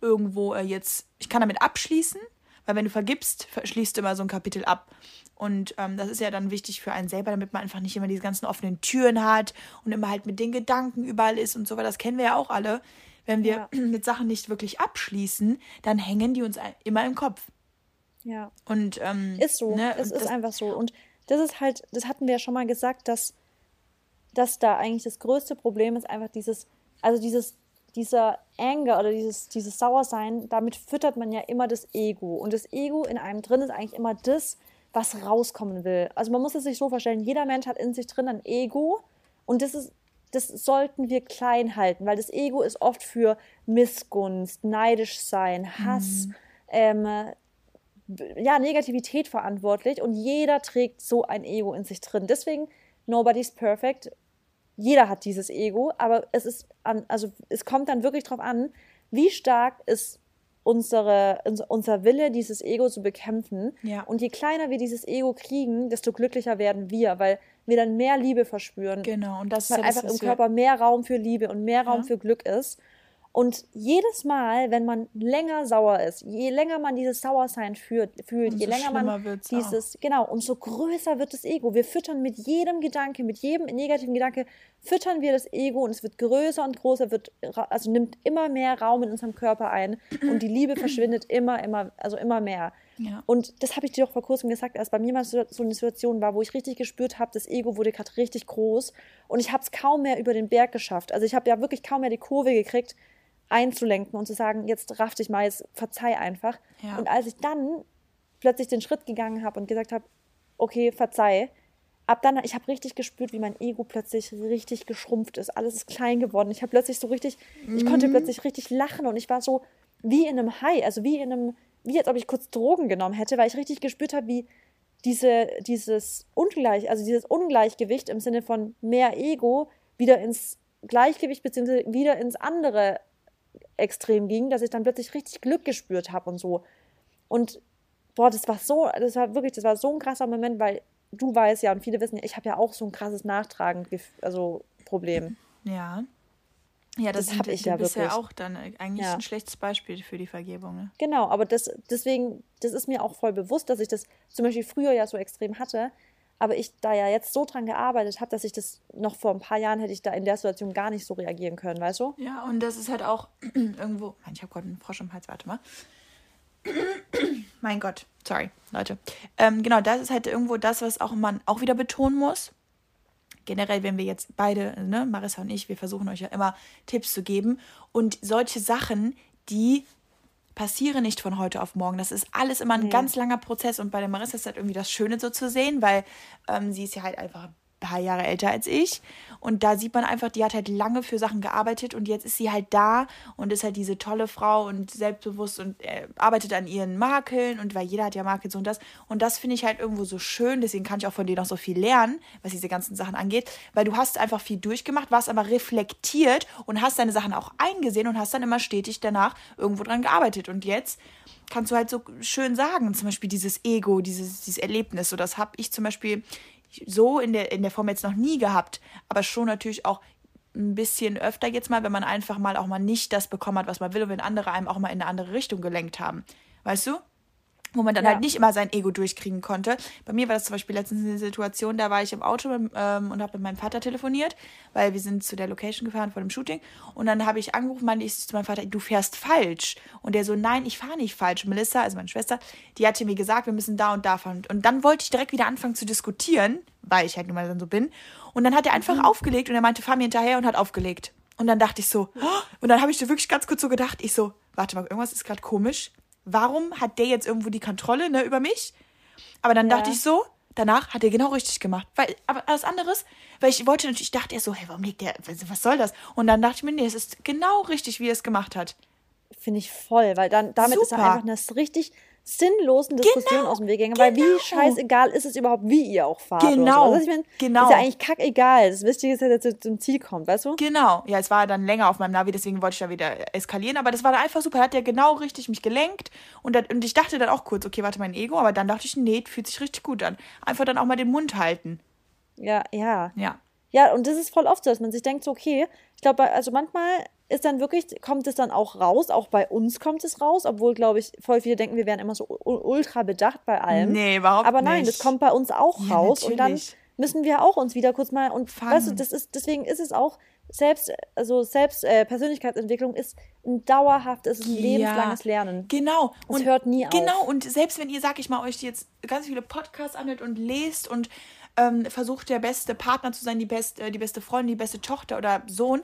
irgendwo äh, jetzt, ich kann damit abschließen, Weil wenn du vergibst, schließt du immer so ein Kapitel ab. Und ähm, das ist ja dann wichtig für einen selber, damit man einfach nicht immer diese ganzen offenen Türen hat und immer halt mit den Gedanken überall ist und so, weil das kennen wir ja auch alle. Wenn wir ja. mit Sachen nicht wirklich abschließen, dann hängen die uns immer im Kopf. Ja. Und ähm, ist so. Ne, es ist einfach so. Und das ist halt, das hatten wir ja schon mal gesagt, dass, dass da eigentlich das größte Problem ist, einfach dieses, also dieses, dieser Anger oder dieses, dieses Sauersein, damit füttert man ja immer das Ego. Und das Ego in einem drin ist eigentlich immer das, was rauskommen will. Also man muss es sich so vorstellen, jeder Mensch hat in sich drin ein Ego und das ist das sollten wir klein halten, weil das Ego ist oft für Missgunst, neidisch sein, Hass, mhm. ähm, ja, Negativität verantwortlich und jeder trägt so ein Ego in sich drin. Deswegen, nobody's perfect. Jeder hat dieses Ego, aber es ist an, also es kommt dann wirklich darauf an, wie stark ist unsere, unser Wille, dieses Ego zu bekämpfen. Ja. Und je kleiner wir dieses Ego kriegen, desto glücklicher werden wir, weil wir dann mehr Liebe verspüren. Genau, und das weil ist einfach im Körper mehr Raum für Liebe und mehr Raum ja. für Glück ist. Und jedes Mal, wenn man länger sauer ist, je länger man dieses Sauersein fühlt, fühlt je länger man dieses, auch. genau, umso größer wird das Ego. Wir füttern mit jedem Gedanke, mit jedem negativen Gedanke, füttern wir das Ego und es wird größer und größer, wird, also nimmt immer mehr Raum in unserem Körper ein und die Liebe verschwindet immer, immer, also immer mehr. Ja. Und das habe ich dir auch vor kurzem gesagt, als bei mir mal so eine Situation war, wo ich richtig gespürt habe, das Ego wurde gerade richtig groß und ich habe es kaum mehr über den Berg geschafft. Also ich habe ja wirklich kaum mehr die Kurve gekriegt einzulenken und zu sagen, jetzt raff dich mal, jetzt verzeih einfach. Ja. Und als ich dann plötzlich den Schritt gegangen habe und gesagt habe, okay, verzeih, ab dann, ich habe richtig gespürt, wie mein Ego plötzlich richtig geschrumpft ist. Alles ist klein geworden. Ich habe plötzlich so richtig, mhm. ich konnte plötzlich richtig lachen und ich war so wie in einem High, also wie in einem, wie als ob ich kurz Drogen genommen hätte, weil ich richtig gespürt habe, wie diese, dieses Ungleich, also dieses Ungleichgewicht im Sinne von mehr Ego wieder ins Gleichgewicht beziehungsweise wieder ins andere extrem ging, dass ich dann plötzlich richtig Glück gespürt habe und so. Und boah, das war so, das war wirklich, das war so ein krasser Moment, weil du weißt ja und viele wissen ja, ich habe ja auch so ein krasses Nachtragen, also Problem. Ja. Ja, das, das habe ich ja wirklich. ja auch dann eigentlich ja. ein schlechtes Beispiel für die Vergebung. Ne? Genau, aber das, deswegen, das ist mir auch voll bewusst, dass ich das zum Beispiel früher ja so extrem hatte, aber ich da ja jetzt so dran gearbeitet habe, dass ich das noch vor ein paar Jahren hätte ich da in der Situation gar nicht so reagieren können, weißt du? Ja, und das ist halt auch irgendwo. Mann, ich habe gerade einen Frosch im Hals, warte mal. mein Gott, sorry, Leute. Ähm, genau, das ist halt irgendwo das, was auch man auch wieder betonen muss. Generell, wenn wir jetzt beide, ne, Marissa und ich, wir versuchen euch ja immer Tipps zu geben. Und solche Sachen, die passiere nicht von heute auf morgen. Das ist alles immer ein nee. ganz langer Prozess. Und bei der Marissa ist halt irgendwie das Schöne so zu sehen, weil ähm, sie ist ja halt einfach paar Jahre älter als ich. Und da sieht man einfach, die hat halt lange für Sachen gearbeitet und jetzt ist sie halt da und ist halt diese tolle Frau und selbstbewusst und äh, arbeitet an ihren Makeln und weil jeder hat ja Makel so und das. Und das finde ich halt irgendwo so schön, deswegen kann ich auch von dir noch so viel lernen, was diese ganzen Sachen angeht, weil du hast einfach viel durchgemacht, warst aber reflektiert und hast deine Sachen auch eingesehen und hast dann immer stetig danach irgendwo dran gearbeitet. Und jetzt kannst du halt so schön sagen, zum Beispiel dieses Ego, dieses, dieses Erlebnis. So, das habe ich zum Beispiel so in der, in der Form jetzt noch nie gehabt, aber schon natürlich auch ein bisschen öfter jetzt mal, wenn man einfach mal auch mal nicht das bekommen hat, was man will und wenn andere einem auch mal in eine andere Richtung gelenkt haben. Weißt du? Wo man dann ja. halt nicht immer sein Ego durchkriegen konnte. Bei mir war das zum Beispiel letztens eine Situation, da war ich im Auto ähm, und habe mit meinem Vater telefoniert, weil wir sind zu der Location gefahren vor dem Shooting und dann habe ich angerufen, meinte ich zu meinem Vater, du fährst falsch. Und der so, nein, ich fahre nicht falsch. Melissa, also meine Schwester, die hatte mir gesagt, wir müssen da und da fahren. Und dann wollte ich direkt wieder anfangen zu diskutieren, weil ich halt nun mal dann so bin. Und dann hat er einfach mhm. aufgelegt und er meinte, fahr mir hinterher und hat aufgelegt. Und dann dachte ich so, und dann habe ich so wirklich ganz kurz so gedacht, ich so, warte mal, irgendwas ist gerade komisch warum hat der jetzt irgendwo die Kontrolle ne, über mich? Aber dann ja. dachte ich so, danach hat er genau richtig gemacht. Weil, aber alles anderes, weil ich wollte natürlich, ich dachte er so, hey, warum liegt der, was soll das? Und dann dachte ich mir, nee, es ist genau richtig, wie er es gemacht hat. Finde ich voll, weil dann damit Super. ist er einfach das richtig sinnlosen Diskussionen genau, aus dem Weg gehen, weil genau. wie scheißegal ist es überhaupt, wie ihr auch fahrt. Genau, so. also ich mein, genau. Ist ja eigentlich kackegal. Das Wichtige ist ja, dass ihr zum Ziel kommt, weißt du? Genau. Ja, es war dann länger auf meinem Navi, deswegen wollte ich da wieder eskalieren, aber das war dann einfach super. Da hat der genau richtig mich gelenkt und, das, und ich dachte dann auch kurz, okay, warte, mein Ego, aber dann dachte ich, nee, fühlt sich richtig gut an. Einfach dann auch mal den Mund halten. Ja, ja. Ja. Ja, und das ist voll oft so, dass man sich denkt, so, okay, ich glaube, also manchmal ist dann wirklich, kommt es dann auch raus, auch bei uns kommt es raus, obwohl, glaube ich, voll viele denken, wir wären immer so ultra bedacht bei allem. Nee, überhaupt Aber nein, nicht. das kommt bei uns auch ja, raus natürlich. und dann müssen wir auch uns wieder kurz mal und Fun. weißt du, das ist, deswegen ist es auch, selbst, also selbst äh, Persönlichkeitsentwicklung ist ein dauerhaftes, ist ein ja, lebenslanges Lernen. Genau. Es und hört nie auf. Genau, und selbst wenn ihr, sag ich mal, euch jetzt ganz viele Podcasts anhört und lest und ähm, versucht, der beste Partner zu sein, die, best, äh, die beste Freundin, die beste Tochter oder Sohn,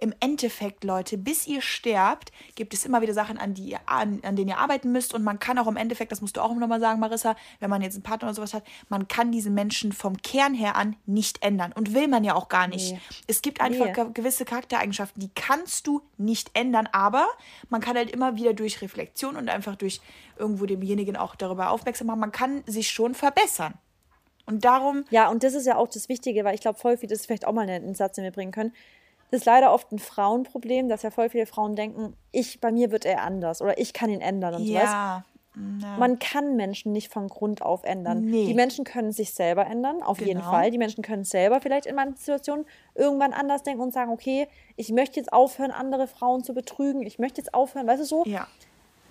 im Endeffekt, Leute, bis ihr sterbt, gibt es immer wieder Sachen, an, die ihr, an, an denen ihr arbeiten müsst. Und man kann auch im Endeffekt, das musst du auch nochmal sagen, Marissa, wenn man jetzt einen Partner oder sowas hat, man kann diese Menschen vom Kern her an nicht ändern. Und will man ja auch gar nicht. Nee. Es gibt einfach nee. gewisse Charaktereigenschaften, die kannst du nicht ändern, aber man kann halt immer wieder durch Reflexion und einfach durch irgendwo demjenigen auch darüber aufmerksam machen, man kann sich schon verbessern. Und darum. Ja, und das ist ja auch das Wichtige, weil ich glaube, voll viel, das ist vielleicht auch mal einen Satz, den wir bringen können. Das ist leider oft ein Frauenproblem, dass ja voll viele Frauen denken, ich, bei mir wird er anders oder ich kann ihn ändern und ja. sowas. Ja. Man kann Menschen nicht von Grund auf ändern. Nee. Die Menschen können sich selber ändern, auf genau. jeden Fall. Die Menschen können selber vielleicht in manchen Situationen irgendwann anders denken und sagen, okay, ich möchte jetzt aufhören, andere Frauen zu betrügen. Ich möchte jetzt aufhören, weißt du so? Ja.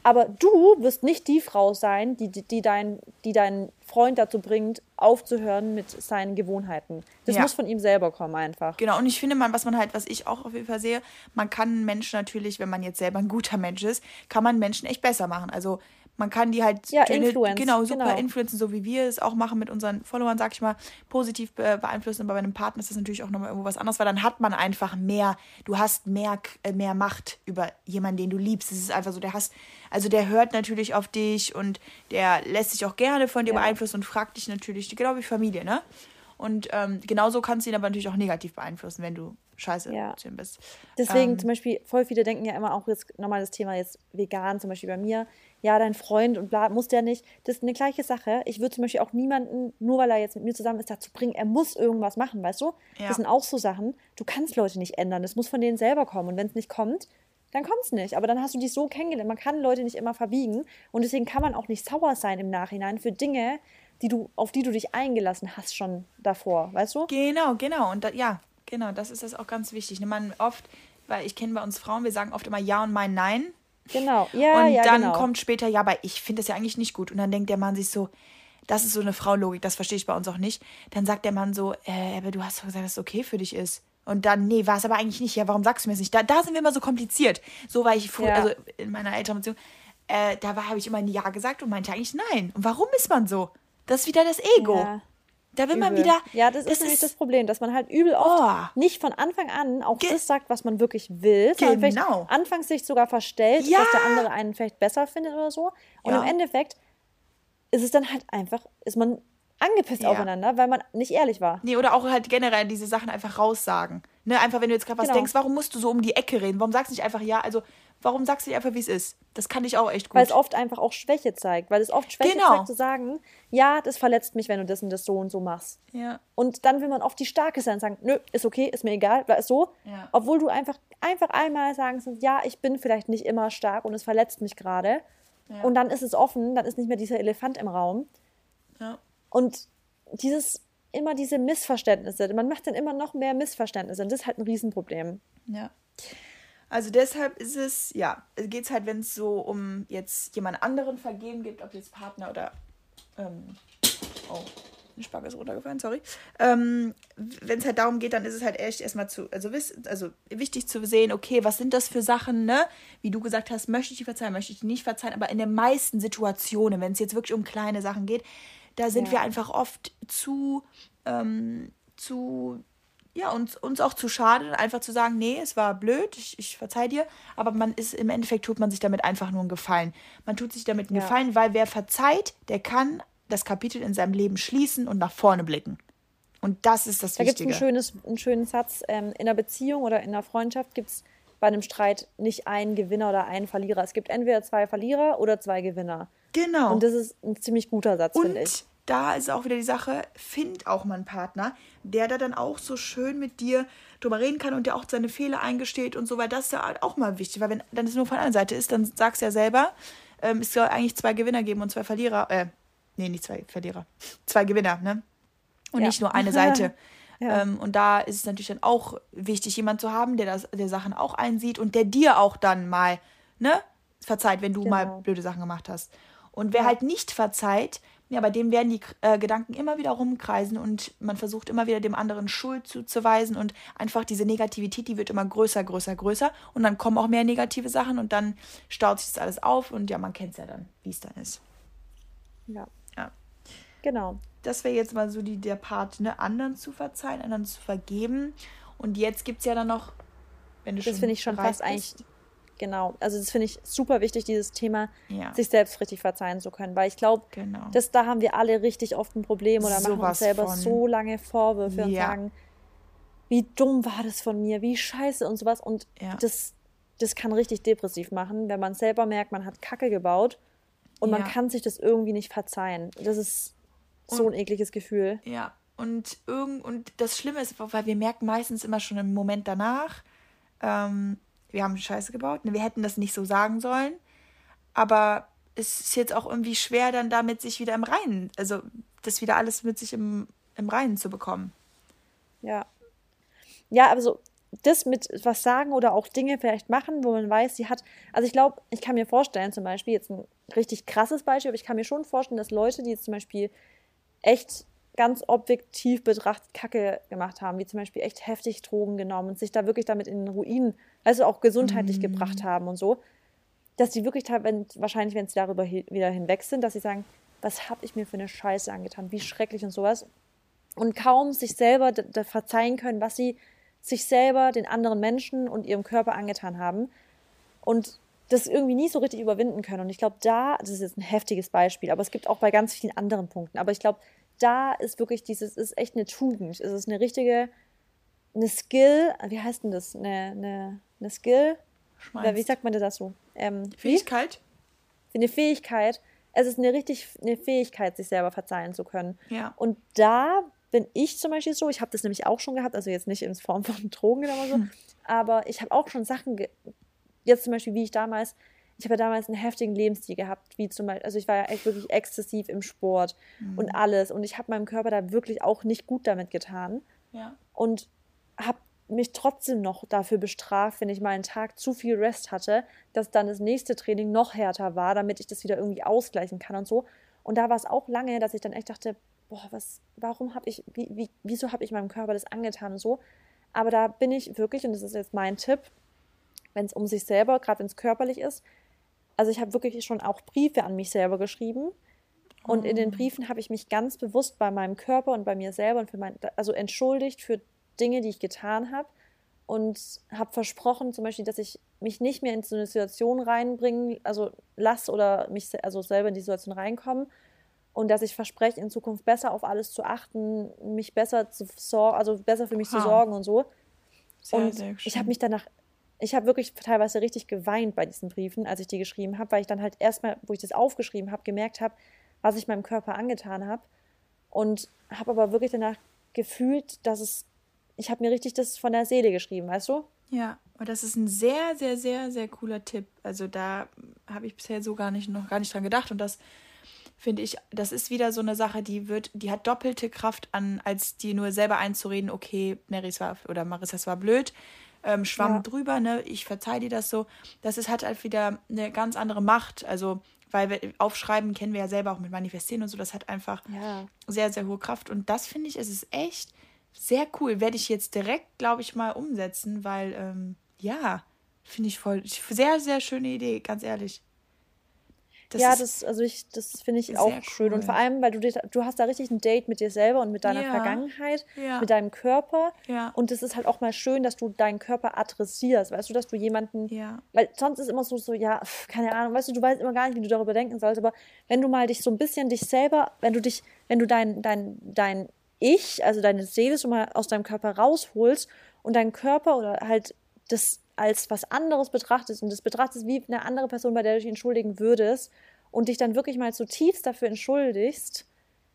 Aber du wirst nicht die Frau sein, die, die, die, dein, die deinen Freund dazu bringt, aufzuhören mit seinen Gewohnheiten. Das ja. muss von ihm selber kommen einfach. Genau, und ich finde, man, was man halt, was ich auch auf jeden Fall sehe, man kann Menschen natürlich, wenn man jetzt selber ein guter Mensch ist, kann man Menschen echt besser machen. Also man kann die halt ja, influence, genau super genau. influenzen, so wie wir es auch machen mit unseren Followern, sag ich mal, positiv beeinflussen. Aber bei einem Partner ist das natürlich auch nochmal irgendwo was anderes, weil dann hat man einfach mehr, du hast mehr, äh, mehr Macht über jemanden, den du liebst. Es ist einfach so, der hast, also der hört natürlich auf dich und der lässt sich auch gerne von dir ja. beeinflussen und fragt dich natürlich, genau wie Familie, ne? Und ähm, genauso kannst du ihn aber natürlich auch negativ beeinflussen, wenn du scheiße ja. zu ihm bist. Deswegen ähm, zum Beispiel, voll viele denken ja immer auch jetzt nochmal das Thema jetzt vegan, zum Beispiel bei mir ja, dein Freund und bla, muss der nicht. Das ist eine gleiche Sache. Ich würde zum Beispiel auch niemanden, nur weil er jetzt mit mir zusammen ist, dazu bringen, er muss irgendwas machen, weißt du? Ja. Das sind auch so Sachen. Du kannst Leute nicht ändern. Das muss von denen selber kommen. Und wenn es nicht kommt, dann kommt es nicht. Aber dann hast du dich so kennengelernt. Man kann Leute nicht immer verbiegen. Und deswegen kann man auch nicht sauer sein im Nachhinein für Dinge, die du, auf die du dich eingelassen hast schon davor, weißt du? Genau, genau. Und da, ja, genau, das ist das auch ganz wichtig. Man oft, weil ich kenne bei uns Frauen, wir sagen oft immer Ja und mein Nein. Genau, ja, Und ja, dann genau. kommt später, ja, aber ich finde das ja eigentlich nicht gut. Und dann denkt der Mann sich so, das ist so eine Frau-Logik, das verstehe ich bei uns auch nicht. Dann sagt der Mann so, äh, aber du hast doch gesagt, dass es okay für dich ist. Und dann, nee, war es aber eigentlich nicht. Ja, warum sagst du mir das nicht? Da, da sind wir immer so kompliziert. So war ich früher, ja. also in meiner älteren Beziehung, äh, da habe ich immer ein Ja gesagt und meinte eigentlich Nein. Und warum ist man so? Das ist wieder das Ego. Ja. Da will übel. man wieder. Ja, das, das ist nämlich das Problem, dass man halt übel oft oh. nicht von Anfang an auch das sagt, was man wirklich will, sondern genau. vielleicht anfangs sich sogar verstellt, ja. dass der andere einen vielleicht besser findet oder so. Und ja. im Endeffekt ist es dann halt einfach, ist man angepisst ja. aufeinander, weil man nicht ehrlich war. Nee, oder auch halt generell diese Sachen einfach raussagen. Ne, einfach, wenn du jetzt gerade was genau. denkst, warum musst du so um die Ecke reden? Warum sagst du nicht einfach ja? Also, warum sagst du nicht einfach, wie es ist? Das kann ich auch echt gut. Weil es oft einfach auch Schwäche zeigt. Weil es oft Schwäche genau. zeigt, zu sagen, ja, das verletzt mich, wenn du das und das so und so machst. Ja. Und dann will man oft die Starke sein und sagen, nö, ist okay, ist mir egal, ist so. Ja. Obwohl du einfach, einfach einmal sagen kannst, ja, ich bin vielleicht nicht immer stark und es verletzt mich gerade. Ja. Und dann ist es offen, dann ist nicht mehr dieser Elefant im Raum. Ja. Und dieses, immer diese Missverständnisse, man macht dann immer noch mehr Missverständnisse und das ist halt ein Riesenproblem. Ja. Also deshalb ist es, ja, geht es halt, wenn es so um jetzt jemand anderen vergeben gibt, ob jetzt Partner oder, ähm, oh, ein Spargel ist runtergefallen, sorry. Ähm, wenn es halt darum geht, dann ist es halt echt erstmal zu, also, also wichtig zu sehen, okay, was sind das für Sachen, ne? Wie du gesagt hast, möchte ich die verzeihen, möchte ich die nicht verzeihen, aber in den meisten Situationen, wenn es jetzt wirklich um kleine Sachen geht, da sind ja. wir einfach oft zu, ähm, zu ja, uns, uns auch zu schade, einfach zu sagen, nee, es war blöd, ich, ich verzeih dir, aber man ist, im Endeffekt tut man sich damit einfach nur einen Gefallen. Man tut sich damit einen ja. Gefallen, weil wer verzeiht, der kann das Kapitel in seinem Leben schließen und nach vorne blicken. Und das ist das da Wichtige. Da gibt es einen, einen schönen Satz, ähm, in einer Beziehung oder in einer Freundschaft gibt es bei einem Streit nicht einen Gewinner oder einen Verlierer. Es gibt entweder zwei Verlierer oder zwei Gewinner. Genau. Und das ist ein ziemlich guter Satz, finde ich da ist auch wieder die Sache, find auch mal einen Partner, der da dann auch so schön mit dir drüber reden kann und der auch seine Fehler eingesteht und so, weil das ist ja auch mal wichtig, weil wenn dann es nur von einer Seite ist, dann sagst du ja selber, ähm, es soll eigentlich zwei Gewinner geben und zwei Verlierer, äh, nee, nicht zwei Verlierer, zwei Gewinner, ne? Und ja. nicht nur eine Seite. Ja. Ähm, und da ist es natürlich dann auch wichtig, jemand zu haben, der das, der Sachen auch einsieht und der dir auch dann mal, ne, verzeiht, wenn du genau. mal blöde Sachen gemacht hast. Und wer ja. halt nicht verzeiht, ja, bei dem werden die äh, Gedanken immer wieder rumkreisen und man versucht immer wieder dem anderen Schuld zuzuweisen und einfach diese Negativität, die wird immer größer, größer, größer und dann kommen auch mehr negative Sachen und dann staut sich das alles auf und ja, man kennt es ja dann, wie es dann ist. Ja. Ja. Genau. Das wäre jetzt mal so die, der Part, ne, anderen zu verzeihen, anderen zu vergeben. Und jetzt gibt es ja dann noch, wenn du das schon. Das finde ich schon fast bist, eigentlich Genau. Also das finde ich super wichtig, dieses Thema, ja. sich selbst richtig verzeihen zu können. Weil ich glaube, genau. da haben wir alle richtig oft ein Problem oder so machen uns selber von. so lange Vorwürfe ja. und sagen, wie dumm war das von mir, wie scheiße und sowas. Und ja. das, das kann richtig depressiv machen, wenn man selber merkt, man hat Kacke gebaut und man kann sich das irgendwie nicht verzeihen. Das ist so und, ein ekliges Gefühl. Ja. Und, irgend, und das Schlimme ist, weil wir merken meistens immer schon im Moment danach, ähm, wir haben Scheiße gebaut. Wir hätten das nicht so sagen sollen. Aber es ist jetzt auch irgendwie schwer, dann damit sich wieder im Reinen, also das wieder alles mit sich im, im Reinen zu bekommen. Ja. Ja, also das mit was sagen oder auch Dinge vielleicht machen, wo man weiß, sie hat. Also ich glaube, ich kann mir vorstellen, zum Beispiel, jetzt ein richtig krasses Beispiel, aber ich kann mir schon vorstellen, dass Leute, die jetzt zum Beispiel echt ganz objektiv betrachtet Kacke gemacht haben, wie zum Beispiel echt heftig Drogen genommen und sich da wirklich damit in den Ruin, also auch gesundheitlich mm. gebracht haben und so, dass die wirklich wenn, wahrscheinlich, wenn sie darüber wieder hinweg sind, dass sie sagen, was habe ich mir für eine Scheiße angetan, wie schrecklich und sowas. Und kaum sich selber verzeihen können, was sie sich selber, den anderen Menschen und ihrem Körper angetan haben. Und das irgendwie nie so richtig überwinden können. Und ich glaube, da, das ist jetzt ein heftiges Beispiel, aber es gibt auch bei ganz vielen anderen Punkten. Aber ich glaube, da ist wirklich dieses, ist echt eine Tugend. Es ist eine richtige, eine Skill, wie heißt denn das? Eine, eine, eine Skill? Schmeinst. Wie sagt man das so? Ähm, Fähigkeit? Wie? Eine Fähigkeit. Es ist eine richtig eine Fähigkeit, sich selber verzeihen zu können. Ja. Und da bin ich zum Beispiel so, ich habe das nämlich auch schon gehabt, also jetzt nicht in Form von Drogen oder so, hm. aber ich habe auch schon Sachen, jetzt zum Beispiel, wie ich damals ich habe ja damals einen heftigen Lebensstil gehabt, wie zum Beispiel, also ich war ja echt wirklich exzessiv im Sport mhm. und alles. Und ich habe meinem Körper da wirklich auch nicht gut damit getan. Ja. Und habe mich trotzdem noch dafür bestraft, wenn ich mal einen Tag zu viel Rest hatte, dass dann das nächste Training noch härter war, damit ich das wieder irgendwie ausgleichen kann und so. Und da war es auch lange, dass ich dann echt dachte, boah, was, warum habe ich, wie, wie, wieso habe ich meinem Körper das angetan und so. Aber da bin ich wirklich, und das ist jetzt mein Tipp, wenn es um sich selber, gerade wenn es körperlich ist, also ich habe wirklich schon auch Briefe an mich selber geschrieben. Und in den oh. Briefen habe ich mich ganz bewusst bei meinem Körper und bei mir selber und für mein, also entschuldigt für Dinge, die ich getan habe und habe versprochen, zum Beispiel, dass ich mich nicht mehr in so eine Situation reinbringen, also lasse oder mich also selber in die Situation reinkommen und dass ich verspreche, in Zukunft besser auf alles zu achten, mich besser zu sorgen, also besser für mich ha. zu sorgen und so. Sehr, und sehr ich habe mich danach ich habe wirklich teilweise richtig geweint bei diesen Briefen, als ich die geschrieben habe, weil ich dann halt erstmal, wo ich das aufgeschrieben habe, gemerkt habe, was ich meinem Körper angetan habe. Und habe aber wirklich danach gefühlt, dass es, ich habe mir richtig das von der Seele geschrieben, weißt du? Ja, und das ist ein sehr, sehr, sehr, sehr cooler Tipp. Also da habe ich bisher so gar nicht, noch gar nicht dran gedacht. Und das finde ich, das ist wieder so eine Sache, die wird, die hat doppelte Kraft an, als die nur selber einzureden, okay, Neris war oder Marissa, war blöd ähm, Schwamm ja. drüber, ne? Ich verzeih dir das so. Das ist halt halt wieder eine ganz andere Macht. Also, weil wir aufschreiben kennen wir ja selber auch mit Manifestieren und so, das hat einfach ja. sehr, sehr hohe Kraft. Und das finde ich, es ist echt sehr cool. Werde ich jetzt direkt, glaube ich, mal umsetzen, weil, ähm, ja, finde ich voll, sehr, sehr schöne Idee, ganz ehrlich. Das ja, das, also ich, das finde ich auch schön. Cool. Und vor allem, weil du, du hast da richtig ein Date mit dir selber und mit deiner ja. Vergangenheit, ja. mit deinem Körper. Ja. Und es ist halt auch mal schön, dass du deinen Körper adressierst. Weißt du, dass du jemanden. Ja. Weil sonst ist immer so, so, ja, keine Ahnung, weißt du, du weißt immer gar nicht, wie du darüber denken sollst. Aber wenn du mal dich so ein bisschen dich selber, wenn du dich, wenn du dein, dein, dein Ich, also deine Seele so mal aus deinem Körper rausholst und deinen Körper oder halt das als was anderes betrachtest und das betrachtest wie eine andere Person, bei der du dich entschuldigen würdest und dich dann wirklich mal zutiefst dafür entschuldigst,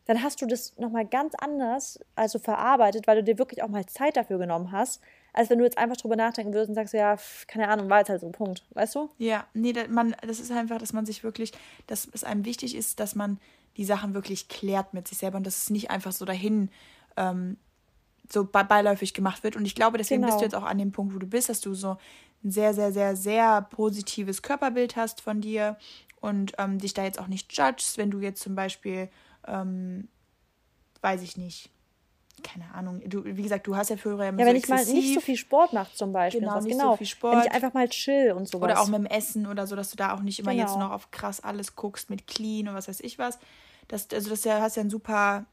dann hast du das nochmal ganz anders also verarbeitet, weil du dir wirklich auch mal Zeit dafür genommen hast, als wenn du jetzt einfach drüber nachdenken würdest und sagst, ja, keine Ahnung, war jetzt halt so ein Punkt, weißt du? Ja, nee, man, das ist einfach, dass man sich wirklich, dass es einem wichtig ist, dass man die Sachen wirklich klärt mit sich selber und dass es nicht einfach so dahin ähm, so beiläufig gemacht wird. Und ich glaube, deswegen genau. bist du genau. jetzt auch an dem Punkt, wo du bist, dass du so ein sehr, sehr, sehr, sehr positives Körperbild hast von dir und ähm, dich da jetzt auch nicht judgst, wenn du jetzt zum Beispiel, ähm, weiß ich nicht, keine Ahnung, du, wie gesagt, du hast ja früher ja, ja wenn so ich mal nicht so viel Sport mache zum Beispiel. Genau, nicht genau. so viel Sport. Wenn ich einfach mal chill und sowas. Oder auch mit dem Essen oder so, dass du da auch nicht immer genau. jetzt noch auf krass alles guckst mit clean und was weiß ich was. Das, also das ja, hast ja ein super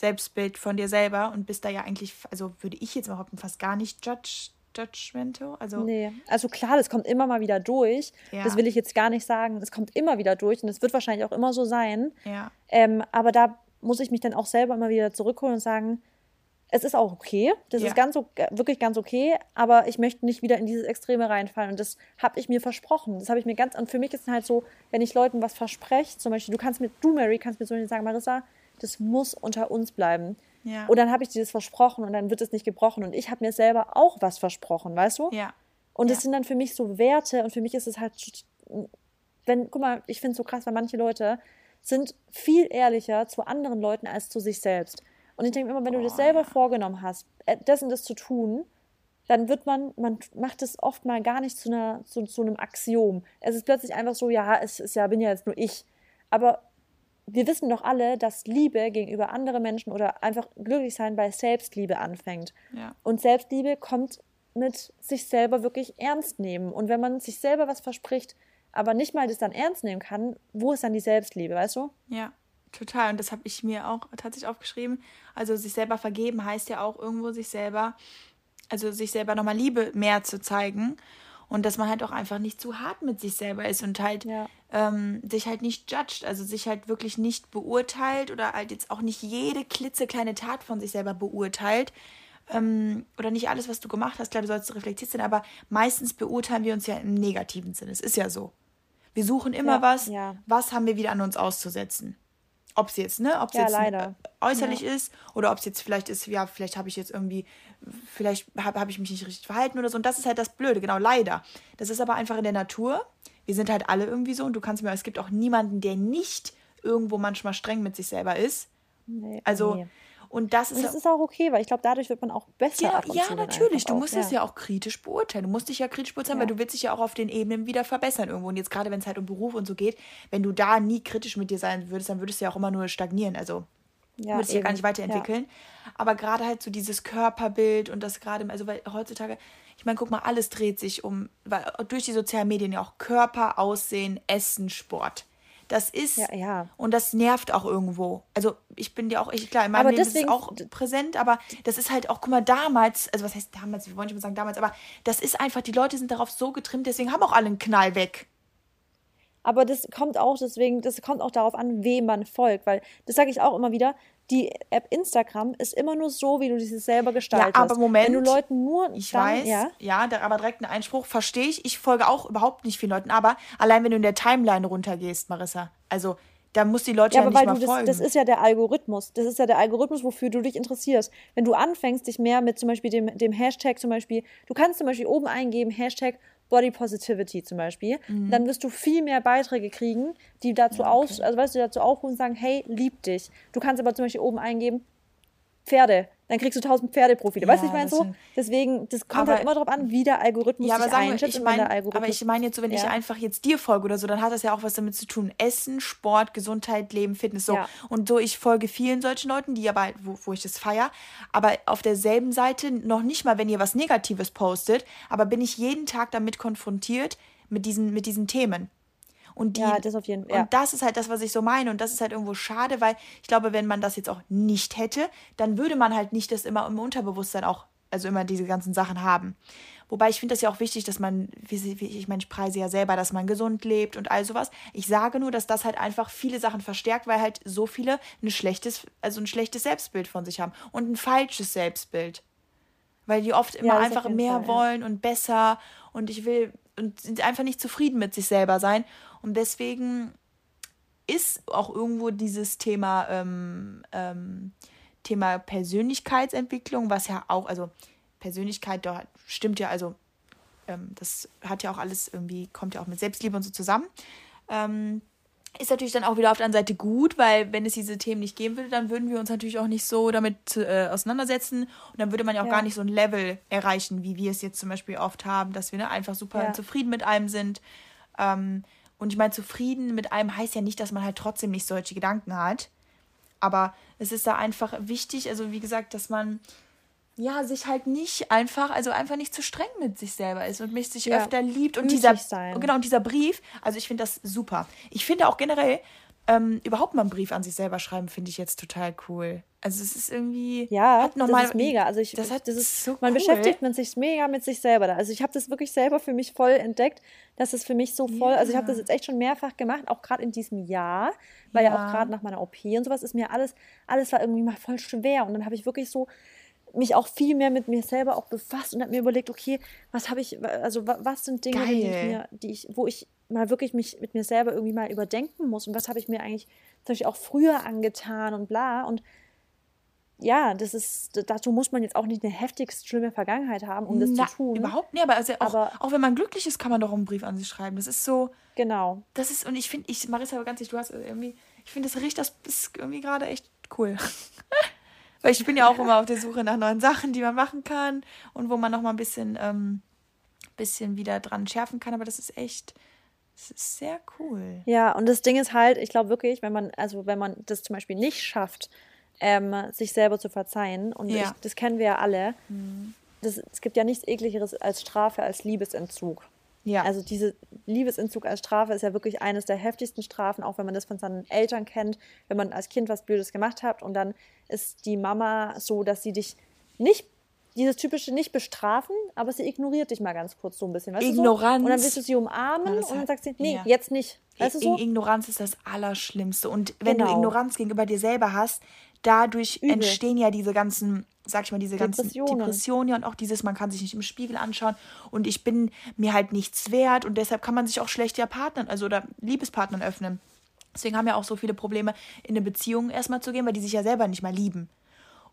Selbstbild von dir selber und bist da ja eigentlich, also würde ich jetzt behaupten, fast gar nicht judge, judgmental. Also nee, also klar, das kommt immer mal wieder durch. Ja. Das will ich jetzt gar nicht sagen. Das kommt immer wieder durch und es wird wahrscheinlich auch immer so sein. Ja. Ähm, aber da muss ich mich dann auch selber immer wieder zurückholen und sagen, es ist auch okay. Das ja. ist ganz wirklich ganz okay, aber ich möchte nicht wieder in dieses Extreme reinfallen. Und das habe ich mir versprochen. Das habe ich mir ganz. Und für mich ist es halt so, wenn ich Leuten was verspreche, zum Beispiel, du kannst mir, du Mary, kannst mir so sagen, Marissa, das muss unter uns bleiben. Ja. Und dann habe ich dir das versprochen und dann wird es nicht gebrochen. Und ich habe mir selber auch was versprochen, weißt du? Ja. Und das ja. sind dann für mich so Werte und für mich ist es halt, wenn, guck mal, ich finde es so krass, weil manche Leute sind viel ehrlicher zu anderen Leuten als zu sich selbst. Und ich denke immer, wenn du das selber vorgenommen hast, äh, das und das zu tun, dann wird man, man macht es oft mal gar nicht zu, einer, zu, zu einem Axiom. Es ist plötzlich einfach so, ja, es ist ja, bin ja jetzt nur ich. Aber wir wissen doch alle, dass Liebe gegenüber anderen Menschen oder einfach glücklich sein bei Selbstliebe anfängt. Ja. Und Selbstliebe kommt mit sich selber wirklich ernst nehmen. Und wenn man sich selber was verspricht, aber nicht mal das dann ernst nehmen kann, wo ist dann die Selbstliebe, weißt du? Ja. Total. Und das habe ich mir auch tatsächlich aufgeschrieben. Also sich selber vergeben heißt ja auch irgendwo sich selber, also sich selber nochmal Liebe mehr zu zeigen. Und dass man halt auch einfach nicht zu hart mit sich selber ist und halt ja. ähm, sich halt nicht judgt, also sich halt wirklich nicht beurteilt oder halt jetzt auch nicht jede klitzekleine Tat von sich selber beurteilt. Ähm, oder nicht alles, was du gemacht hast, klar, du sollst reflektiert sein, aber meistens beurteilen wir uns ja im negativen Sinne. Es ist ja so. Wir suchen immer ja, was, ja. was haben wir wieder an uns auszusetzen ob es jetzt, ne, ob es ja, jetzt leider. äußerlich ja. ist oder ob es jetzt vielleicht ist, ja, vielleicht habe ich jetzt irgendwie, vielleicht habe hab ich mich nicht richtig verhalten oder so. Und das ist halt das Blöde, genau, leider. Das ist aber einfach in der Natur. Wir sind halt alle irgendwie so und du kannst mir, es gibt auch niemanden, der nicht irgendwo manchmal streng mit sich selber ist. Nee, also, nee. Und das ist, und das ist auch okay, weil ich glaube, dadurch wird man auch besser. Ja, ja natürlich. Du musst es ja. ja auch kritisch beurteilen. Du musst dich ja kritisch beurteilen, ja. weil du willst dich ja auch auf den Ebenen wieder verbessern irgendwo. Und jetzt gerade, wenn es halt um Beruf und so geht, wenn du da nie kritisch mit dir sein würdest, dann würdest du ja auch immer nur stagnieren. Also ja, würdest dich ja gar nicht weiterentwickeln. Ja. Aber gerade halt so dieses Körperbild und das gerade, also weil heutzutage, ich meine, guck mal, alles dreht sich um, weil durch die sozialen Medien ja auch Körper, Aussehen, Essen, Sport. Das ist ja, ja. und das nervt auch irgendwo. Also ich bin dir auch, ich, klar, in meinem aber Leben deswegen, ist es auch präsent, aber das ist halt auch, guck mal, damals, also was heißt damals, wir wollen nicht mal sagen damals, aber das ist einfach, die Leute sind darauf so getrimmt, deswegen haben auch alle einen Knall weg. Aber das kommt auch deswegen, das kommt auch darauf an, wem man folgt, weil das sage ich auch immer wieder, die App Instagram ist immer nur so, wie du dieses selber gestaltest. Ja, aber Moment. Wenn du Leuten nur. Ich dann, weiß, ja, ja da, aber direkt ein Einspruch, verstehe ich. Ich folge auch überhaupt nicht vielen Leuten, aber allein wenn du in der Timeline runtergehst, Marissa, also da muss die Leute ja, ja aber nicht weil mal du folgen. Das, das ist ja der Algorithmus. Das ist ja der Algorithmus, wofür du dich interessierst. Wenn du anfängst, dich mehr mit zum Beispiel dem, dem Hashtag zum Beispiel, du kannst zum Beispiel oben eingeben, Hashtag Body Positivity zum Beispiel, mhm. dann wirst du viel mehr Beiträge kriegen, die dazu okay. aus, also weißt du, dazu aufrufen und sagen, hey, lieb dich. Du kannst aber zum Beispiel oben eingeben, Pferde, dann kriegst du tausend Pferdeprofile. Ja, weißt du, ich meine so? Deswegen, das kommt aber, halt immer darauf an, wie der Algorithmus ja, aber sich einschätzt. Ich mein, aber ich meine jetzt so, wenn ja. ich einfach jetzt dir folge oder so, dann hat das ja auch was damit zu tun. Essen, Sport, Gesundheit, Leben, Fitness, so. Ja. Und so, ich folge vielen solchen Leuten, die aber, wo, wo ich das feiere, aber auf derselben Seite noch nicht mal, wenn ihr was Negatives postet, aber bin ich jeden Tag damit konfrontiert, mit diesen, mit diesen Themen. Und die, ja, das auf jeden Fall. Ja. Und das ist halt das, was ich so meine. Und das ist halt irgendwo schade, weil ich glaube, wenn man das jetzt auch nicht hätte, dann würde man halt nicht das immer im Unterbewusstsein auch, also immer diese ganzen Sachen haben. Wobei ich finde das ja auch wichtig, dass man, wie, ich meine, ich preise ja selber, dass man gesund lebt und all sowas. Ich sage nur, dass das halt einfach viele Sachen verstärkt, weil halt so viele ein schlechtes, also ein schlechtes Selbstbild von sich haben und ein falsches Selbstbild. Weil die oft immer ja, einfach mehr Fall, wollen ja. und besser und ich will und sind einfach nicht zufrieden mit sich selber sein. Und deswegen ist auch irgendwo dieses Thema, ähm, ähm, Thema Persönlichkeitsentwicklung, was ja auch, also Persönlichkeit, da stimmt ja, also ähm, das hat ja auch alles irgendwie, kommt ja auch mit Selbstliebe und so zusammen. Ist natürlich dann auch wieder auf der anderen Seite gut, weil wenn es diese Themen nicht geben würde, dann würden wir uns natürlich auch nicht so damit äh, auseinandersetzen und dann würde man ja auch ja. gar nicht so ein Level erreichen, wie wir es jetzt zum Beispiel oft haben, dass wir ne, einfach super ja. zufrieden mit allem sind. Ähm, und ich meine, zufrieden mit allem heißt ja nicht, dass man halt trotzdem nicht solche Gedanken hat. Aber es ist da einfach wichtig, also wie gesagt, dass man ja, sich halt nicht einfach, also einfach nicht zu streng mit sich selber ist und mich sich ja. öfter liebt. Und dieser, sein. genau, und dieser Brief, also ich finde das super. Ich finde auch generell, ähm, überhaupt mal einen Brief an sich selber schreiben, finde ich jetzt total cool. Also es ist irgendwie ja, hat noch das mal, ist mega. Also ich, das, hat, das ist so man cool. beschäftigt man sich mega mit sich selber da. Also ich habe das wirklich selber für mich voll entdeckt, dass es für mich so voll. Ja. Also ich habe das jetzt echt schon mehrfach gemacht, auch gerade in diesem Jahr, weil ja, ja auch gerade nach meiner OP und sowas ist mir alles, alles war irgendwie mal voll schwer und dann habe ich wirklich so mich auch viel mehr mit mir selber auch befasst und habe mir überlegt, okay, was habe ich, also was sind Dinge, die ich mir, die ich, wo ich mal wirklich mich mit mir selber irgendwie mal überdenken muss und was habe ich mir eigentlich zum Beispiel auch früher angetan und bla und ja, das ist, dazu muss man jetzt auch nicht eine heftig schlimme Vergangenheit haben, um das Na, zu tun. Überhaupt nicht, aber, also auch, aber auch wenn man glücklich ist, kann man doch einen Brief an sich schreiben. Das ist so. Genau. Das ist, und ich finde, ich, Marissa, ganz ehrlich, du hast irgendwie, ich finde, das riecht, das ist irgendwie gerade echt cool. Weil ich bin ja auch immer auf der Suche nach neuen Sachen, die man machen kann und wo man noch mal ein bisschen, ähm, bisschen wieder dran schärfen kann. Aber das ist echt, das ist sehr cool. Ja, und das Ding ist halt, ich glaube wirklich, wenn man, also wenn man das zum Beispiel nicht schafft, ähm, sich selber zu verzeihen, und ja. ich, das kennen wir ja alle, mhm. das, es gibt ja nichts ekligeres als Strafe, als Liebesentzug. Ja. Also diese Liebesentzug als Strafe ist ja wirklich eines der heftigsten Strafen, auch wenn man das von seinen Eltern kennt, wenn man als Kind was Blödes gemacht hat und dann ist die Mama so, dass sie dich nicht dieses typische nicht bestrafen, aber sie ignoriert dich mal ganz kurz so ein bisschen. Weißt Ignoranz. Du so? Und dann willst du sie umarmen und dann sagt sie, nee, ja. jetzt nicht. Weißt du so? Ignoranz ist das Allerschlimmste. Und wenn genau. du Ignoranz gegenüber dir selber hast, dadurch Übel. entstehen ja diese ganzen, sag ich mal, diese Depressionen. ganzen Depressionen ja und auch dieses, man kann sich nicht im Spiegel anschauen und ich bin mir halt nichts wert und deshalb kann man sich auch schlecht ja Partnern, also oder Liebespartnern öffnen. Deswegen haben ja auch so viele Probleme, in eine Beziehung erstmal zu gehen, weil die sich ja selber nicht mal lieben.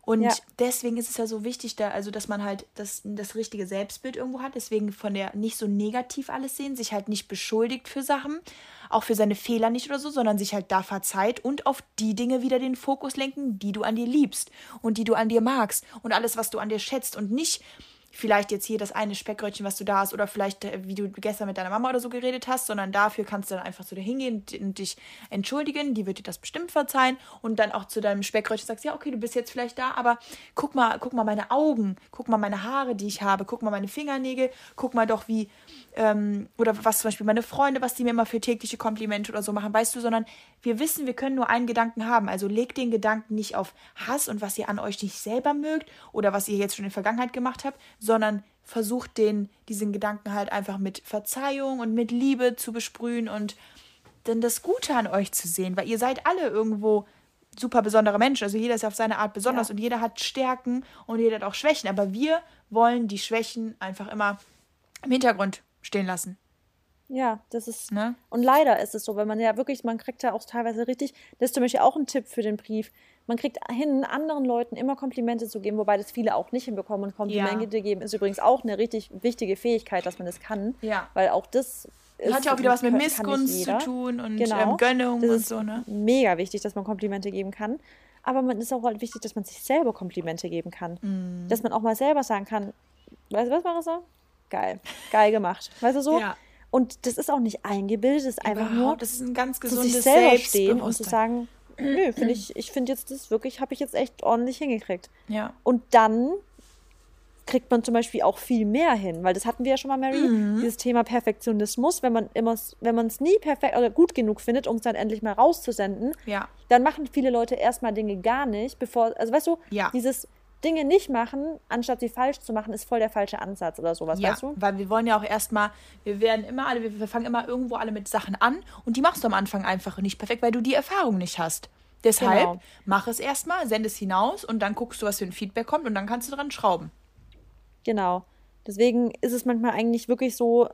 Und ja. deswegen ist es ja so wichtig, da, also dass man halt das, das richtige Selbstbild irgendwo hat, deswegen von der nicht so negativ alles sehen, sich halt nicht beschuldigt für Sachen, auch für seine Fehler nicht oder so, sondern sich halt da verzeiht und auf die Dinge wieder den Fokus lenken, die du an dir liebst und die du an dir magst und alles, was du an dir schätzt und nicht vielleicht jetzt hier das eine Speckbrötchen, was du da hast, oder vielleicht, äh, wie du gestern mit deiner Mama oder so geredet hast, sondern dafür kannst du dann einfach zu dir hingehen und dich entschuldigen. Die wird dir das bestimmt verzeihen und dann auch zu deinem Speckbrötchen sagst, ja, okay, du bist jetzt vielleicht da, aber guck mal, guck mal meine Augen, guck mal meine Haare, die ich habe, guck mal meine Fingernägel, guck mal doch, wie, ähm, oder was zum Beispiel meine Freunde, was die mir immer für tägliche Komplimente oder so machen, weißt du, sondern wir wissen, wir können nur einen Gedanken haben. Also legt den Gedanken nicht auf Hass und was ihr an euch nicht selber mögt oder was ihr jetzt schon in der Vergangenheit gemacht habt, sondern versucht den, diesen Gedanken halt einfach mit Verzeihung und mit Liebe zu besprühen und dann das Gute an euch zu sehen, weil ihr seid alle irgendwo super besondere Menschen. Also jeder ist auf seine Art besonders ja. und jeder hat Stärken und jeder hat auch Schwächen. Aber wir wollen die Schwächen einfach immer im Hintergrund stehen lassen. Ja, das ist. Ne? Und leider ist es so, weil man ja wirklich, man kriegt ja auch teilweise richtig, das ist zum Beispiel auch ein Tipp für den Brief. Man kriegt hin, anderen Leuten immer Komplimente zu geben, wobei das viele auch nicht hinbekommen. Und Komplimente ja. geben ist übrigens auch eine richtig wichtige Fähigkeit, dass man das kann. Ja. Weil auch das ist, hat ja auch wieder was mit Missgunst zu tun und genau. ähm, Gönnung das und so, ne? Mega wichtig, dass man Komplimente geben kann. Aber man ist auch halt wichtig, dass man sich selber Komplimente geben kann. Mm. Dass man auch mal selber sagen kann, weißt du was, Marissa? Geil. Geil gemacht. Weißt du so? Ja. Und das ist auch nicht eingebildet, das ist einfach nur das ist ein ganz gesundes zu sich selber stehen und zu sagen, nö, finde ich, ich finde jetzt das wirklich, habe ich jetzt echt ordentlich hingekriegt. Ja. Und dann kriegt man zum Beispiel auch viel mehr hin, weil das hatten wir ja schon mal, Mary, mhm. dieses Thema Perfektionismus, wenn man immer, wenn man es nie perfekt oder gut genug findet, um es dann endlich mal rauszusenden, ja. dann machen viele Leute erstmal Dinge gar nicht, bevor, also weißt du, ja. dieses Dinge nicht machen, anstatt sie falsch zu machen, ist voll der falsche Ansatz oder sowas, ja, weißt du? Weil wir wollen ja auch erstmal, wir werden immer alle, wir, wir fangen immer irgendwo alle mit Sachen an und die machst du am Anfang einfach nicht perfekt, weil du die Erfahrung nicht hast. Deshalb genau. mach es erstmal, send es hinaus und dann guckst du, was für ein Feedback kommt und dann kannst du dran schrauben. Genau. Deswegen ist es manchmal eigentlich wirklich so,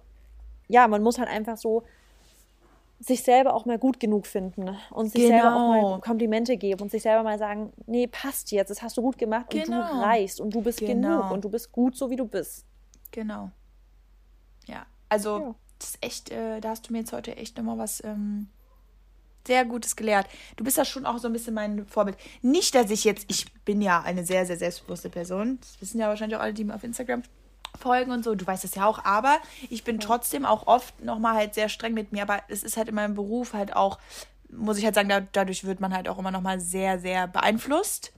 ja, man muss halt einfach so sich selber auch mal gut genug finden und sich genau. selber auch mal genau. Komplimente geben und sich selber mal sagen, nee, passt jetzt, das hast du gut gemacht genau. und du genau. reichst und du bist genau. genug und du bist gut, so wie du bist. Genau. Ja, also ja. das ist echt, äh, da hast du mir jetzt heute echt nochmal was ähm, sehr Gutes gelehrt. Du bist da schon auch so ein bisschen mein Vorbild. Nicht, dass ich jetzt, ich bin ja eine sehr, sehr selbstbewusste Person. Das wissen ja wahrscheinlich auch alle, die mir auf Instagram folgen und so. Du weißt das ja auch. Aber ich bin trotzdem auch oft nochmal halt sehr streng mit mir. Aber es ist halt in meinem Beruf halt auch, muss ich halt sagen, da, dadurch wird man halt auch immer nochmal sehr, sehr beeinflusst.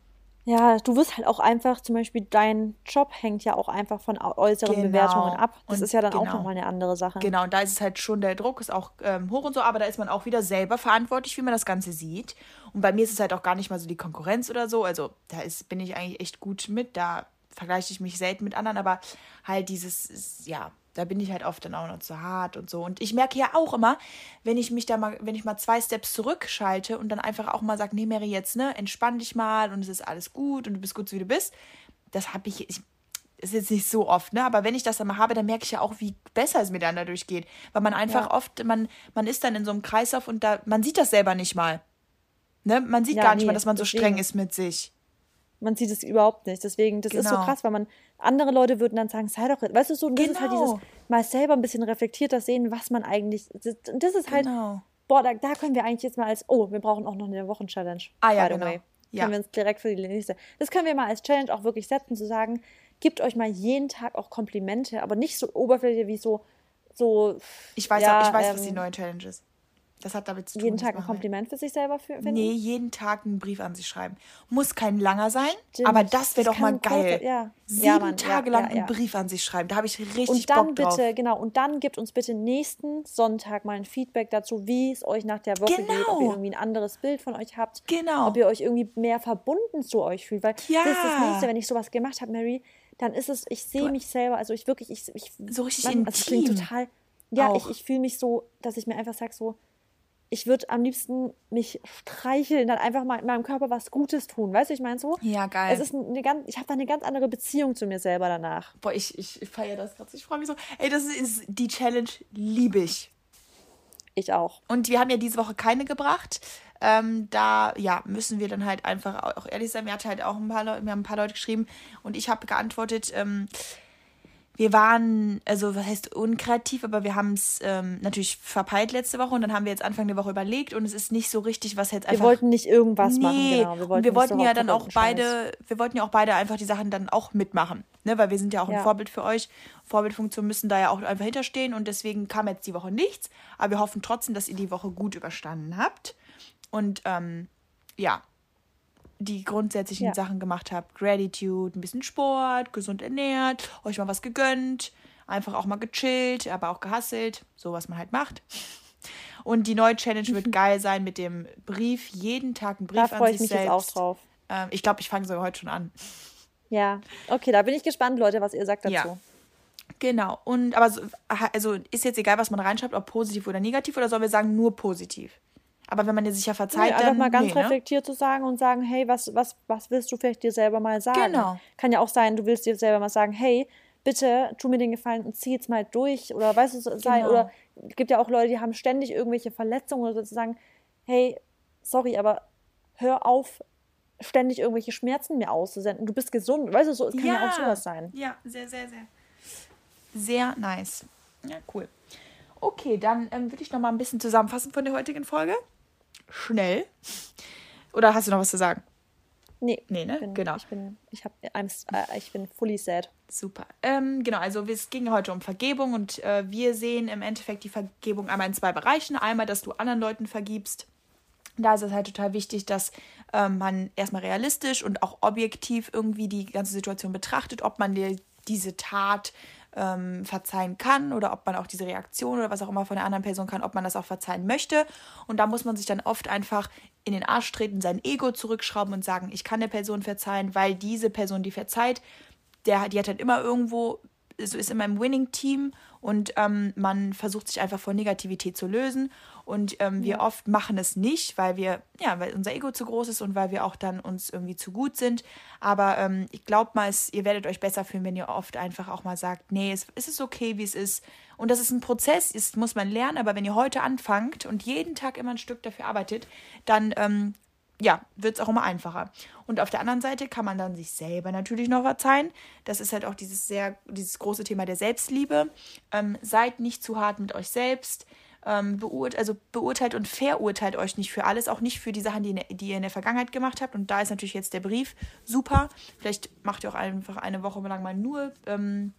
Ja, du wirst halt auch einfach, zum Beispiel dein Job hängt ja auch einfach von äußeren Genau. Bewertungen ab. Das Und ist ja dann auch genau. nochmal eine andere Sache. Genau, und da ist es halt schon, der Druck ist auch ähm, hoch und so, aber da ist man auch wieder selber verantwortlich, wie man das Ganze sieht. Und bei mir ist es halt auch gar nicht mal so die Konkurrenz oder so. Also da ist, bin ich eigentlich echt gut mit. Da vergleiche ich mich selten mit anderen, aber halt dieses, ist, ja, da bin ich halt oft dann auch noch zu hart und so. Und ich merke ja auch immer, wenn ich mich da mal, wenn ich mal zwei Steps zurückschalte und dann einfach auch mal sage, nee, Mary, jetzt, ne, entspann dich mal und es ist alles gut und du bist gut, so wie du bist. Das habe ich, ich ist jetzt nicht so oft, ne? Aber wenn ich das dann mal habe, dann merke ich ja auch, wie besser es mir dann dadurch geht. Weil man einfach Ja. oft, man, man ist dann in so einem Kreislauf und da, man sieht das selber nicht mal. Ne? Man sieht Ja, gar nicht nee, mal, dass man so streng ist mit sich. Man sieht es überhaupt nicht. Deswegen, das ist so Genau. krass, weil man, andere Leute würden dann sagen, sei doch, weißt du, so, und das ist halt Genau. dieses, mal selber ein bisschen reflektierter sehen, was man eigentlich, das, das ist halt, Genau. boah, da, da können wir eigentlich jetzt mal als, oh, wir brauchen auch noch eine Wochenchallenge. Ah, ja, by the genau. way. Ja. Können wir uns direkt für die nächste. Das können wir mal als Challenge auch wirklich setzen, zu sagen, gebt euch mal jeden Tag auch Komplimente, aber nicht so oberflächlich wie so, so, Ich weiß, ja, ich weiß was ähm, die neue Challenge ist. Das hat damit zu tun. jeden Tag ein. Kompliment für sich selber finden. Nee, jeden Tag einen Brief an sich schreiben. Muss kein langer sein, Stimmt. aber das wäre doch mal geil. ja. Sieben Ja, Mann, Tage lang ja, ja. einen Brief an sich schreiben. Da habe ich richtig Und dann Bock drauf. bitte, genau, und dann gebt uns bitte nächsten Sonntag mal ein Feedback dazu, wie es euch nach der Woche geht, ob Genau. ihr irgendwie ein anderes Bild von euch habt, Genau. ob ihr euch irgendwie mehr verbunden zu euch fühlt. Weil Ja. das ist das nächste, wenn ich sowas gemacht habe, Mary, dann ist es, ich sehe mich selber, also ich wirklich, ich, ich So richtig also es klingt intim total, ja, auch. ich, ich fühle mich so, dass ich mir einfach sage, so, ich würde am liebsten mich streicheln, dann einfach mal in meinem Körper was Gutes tun. Weißt du, ich meine so? Ja, geil. Es ist eine ganz, ich habe da eine ganz andere Beziehung zu mir selber danach. Boah, ich, ich feiere das gerade. Ich freue mich so. Ey, das ist die Challenge, liebe ich. Ich auch. Und wir haben ja diese Woche keine gebracht. Ähm, da ja, müssen wir dann halt einfach au- auch ehrlich sein. Mir hat halt auch ein paar Leute, mir haben ein paar Leute geschrieben und ich habe geantwortet, ähm, wir waren, also was heißt unkreativ, aber wir haben es ähm, natürlich verpeilt letzte Woche und dann haben wir jetzt Anfang der Woche überlegt und es ist nicht so richtig, was jetzt Wir einfach. wollten nicht irgendwas machen, Nee, genau. und wir wollten so ja dann auch beide, wir wollten ja auch beide einfach die Sachen dann auch mitmachen, ne, weil wir sind ja auch ein Ja. Vorbild für euch. Vorbildfunktion müssen da ja auch einfach hinterstehen und deswegen kam jetzt die Woche nichts, aber wir hoffen trotzdem, dass ihr die Woche gut überstanden habt und ähm, ja, die grundsätzlichen Ja. Sachen gemacht habt. Gratitude, ein bisschen Sport, gesund ernährt, euch mal was gegönnt, einfach auch mal gechillt, aber auch gehasselt, so was man halt macht. Und die neue Challenge wird geil sein mit dem Brief, jeden Tag einen Brief Da an freue sich ich mich jetzt auch drauf. Ähm, ich glaube, ich fange sogar heute schon an. Ja, okay, da bin ich gespannt, Leute, was ihr sagt dazu. Ja. Genau. Und aber so, also ist jetzt egal, was man reinschreibt, ob positiv oder negativ, oder sollen wir sagen nur positiv? Aber wenn man dir sicher Nee, verzeiht, einfach dann mal ganz nee, ne? reflektiert zu sagen und sagen, hey, was, was, was willst du vielleicht dir selber mal sagen? Genau. Kann ja auch sein, du willst dir selber mal sagen, hey, bitte tu mir den Gefallen und zieh jetzt mal durch. Oder weißt du, so sei, Genau. oder es gibt ja auch Leute, die haben ständig irgendwelche Verletzungen oder sozusagen, hey, sorry, aber hör auf, ständig irgendwelche Schmerzen mir auszusenden. Du bist gesund. Weißt du, so, es kann ja, auch sowas sein. Ja, sehr, sehr, sehr. Sehr nice. Ja, cool. Okay, dann ähm, würde ich noch mal ein bisschen zusammenfassen von der heutigen Folge. Schnell. Oder hast du noch was zu sagen? Nee, Nee, ne? Ich bin, Genau. Ich bin, ich hab, äh, ich bin fully sad. Super. Ähm, genau, also es ging heute um Vergebung und äh, wir sehen im Endeffekt die Vergebung einmal in zwei Bereichen. Einmal, dass du anderen Leuten vergibst. Da ist es halt total wichtig, dass ähm, man erstmal realistisch und auch objektiv irgendwie die ganze Situation betrachtet, ob man dir diese Tat ähm, verzeihen kann oder ob man auch diese Reaktion oder was auch immer von der anderen Person kann, ob man das auch verzeihen möchte. Und da muss man sich dann oft einfach in den Arsch treten, sein Ego zurückschrauben und sagen, ich kann der Person verzeihen, weil diese Person, die verzeiht, der, die hat halt immer irgendwo, so ist immer im Winning-Team und ähm, man versucht sich einfach von Negativität zu lösen. Und ähm, wir oft machen es nicht, weil wir, ja, weil unser Ego zu groß ist und weil wir auch dann uns irgendwie zu gut sind. Aber ähm, ich glaube mal, es, ihr werdet euch besser fühlen, wenn ihr oft einfach auch mal sagt, nee, es, es ist okay, wie es ist. Und das ist ein Prozess, das muss man lernen, aber wenn ihr heute anfangt und jeden Tag immer ein Stück dafür arbeitet, dann ähm, ja, wird es auch immer einfacher. Und auf der anderen Seite kann man dann sich selber natürlich noch verzeihen. Das ist halt auch dieses sehr, dieses große Thema der Selbstliebe. Ähm, seid nicht zu hart mit euch selbst. Ähm, beurt also beurteilt und verurteilt euch nicht für alles, auch nicht für die Sachen, die, in, die ihr in der Vergangenheit gemacht habt. Und da ist natürlich jetzt der Brief super. Vielleicht macht ihr auch einfach eine Woche lang mal nur ähm,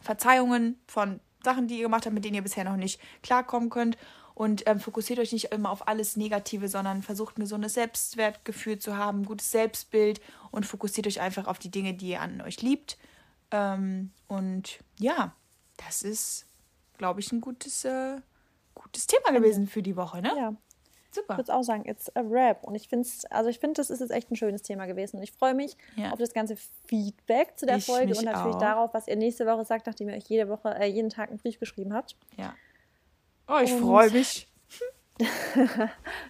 Verzeihungen von Sachen, die ihr gemacht habt, mit denen ihr bisher noch nicht klarkommen könnt. Und ähm, fokussiert euch nicht immer auf alles Negative, sondern versucht ein gesundes Selbstwertgefühl zu haben, ein gutes Selbstbild und fokussiert euch einfach auf die Dinge, die ihr an euch liebt. Ähm, und ja, das ist, glaube ich, ein gutes, äh, gutes Thema gewesen für die Woche, ne? Ja. Super. Ich würde auch sagen, it's a rap. Und ich finde also ich finde, das ist jetzt echt ein schönes Thema gewesen. Und ich freue mich ja. auf das ganze Feedback zu der ich Folge und natürlich auch. darauf, was ihr nächste Woche sagt, nachdem ihr euch jede Woche, äh, jeden Tag einen Brief geschrieben habt. Ja. Oh, ich freue mich.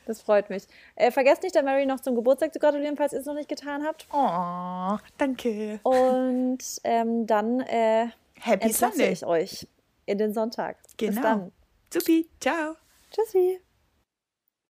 das freut mich. Äh, vergesst nicht, der Mary noch zum Geburtstag zu gratulieren, falls ihr es noch nicht getan habt. Oh, danke. Und ähm, dann äh, Happy Sunday. ich euch in den Sonntag. Genau. Bis dann. Supi. Ciao. Tschüssi.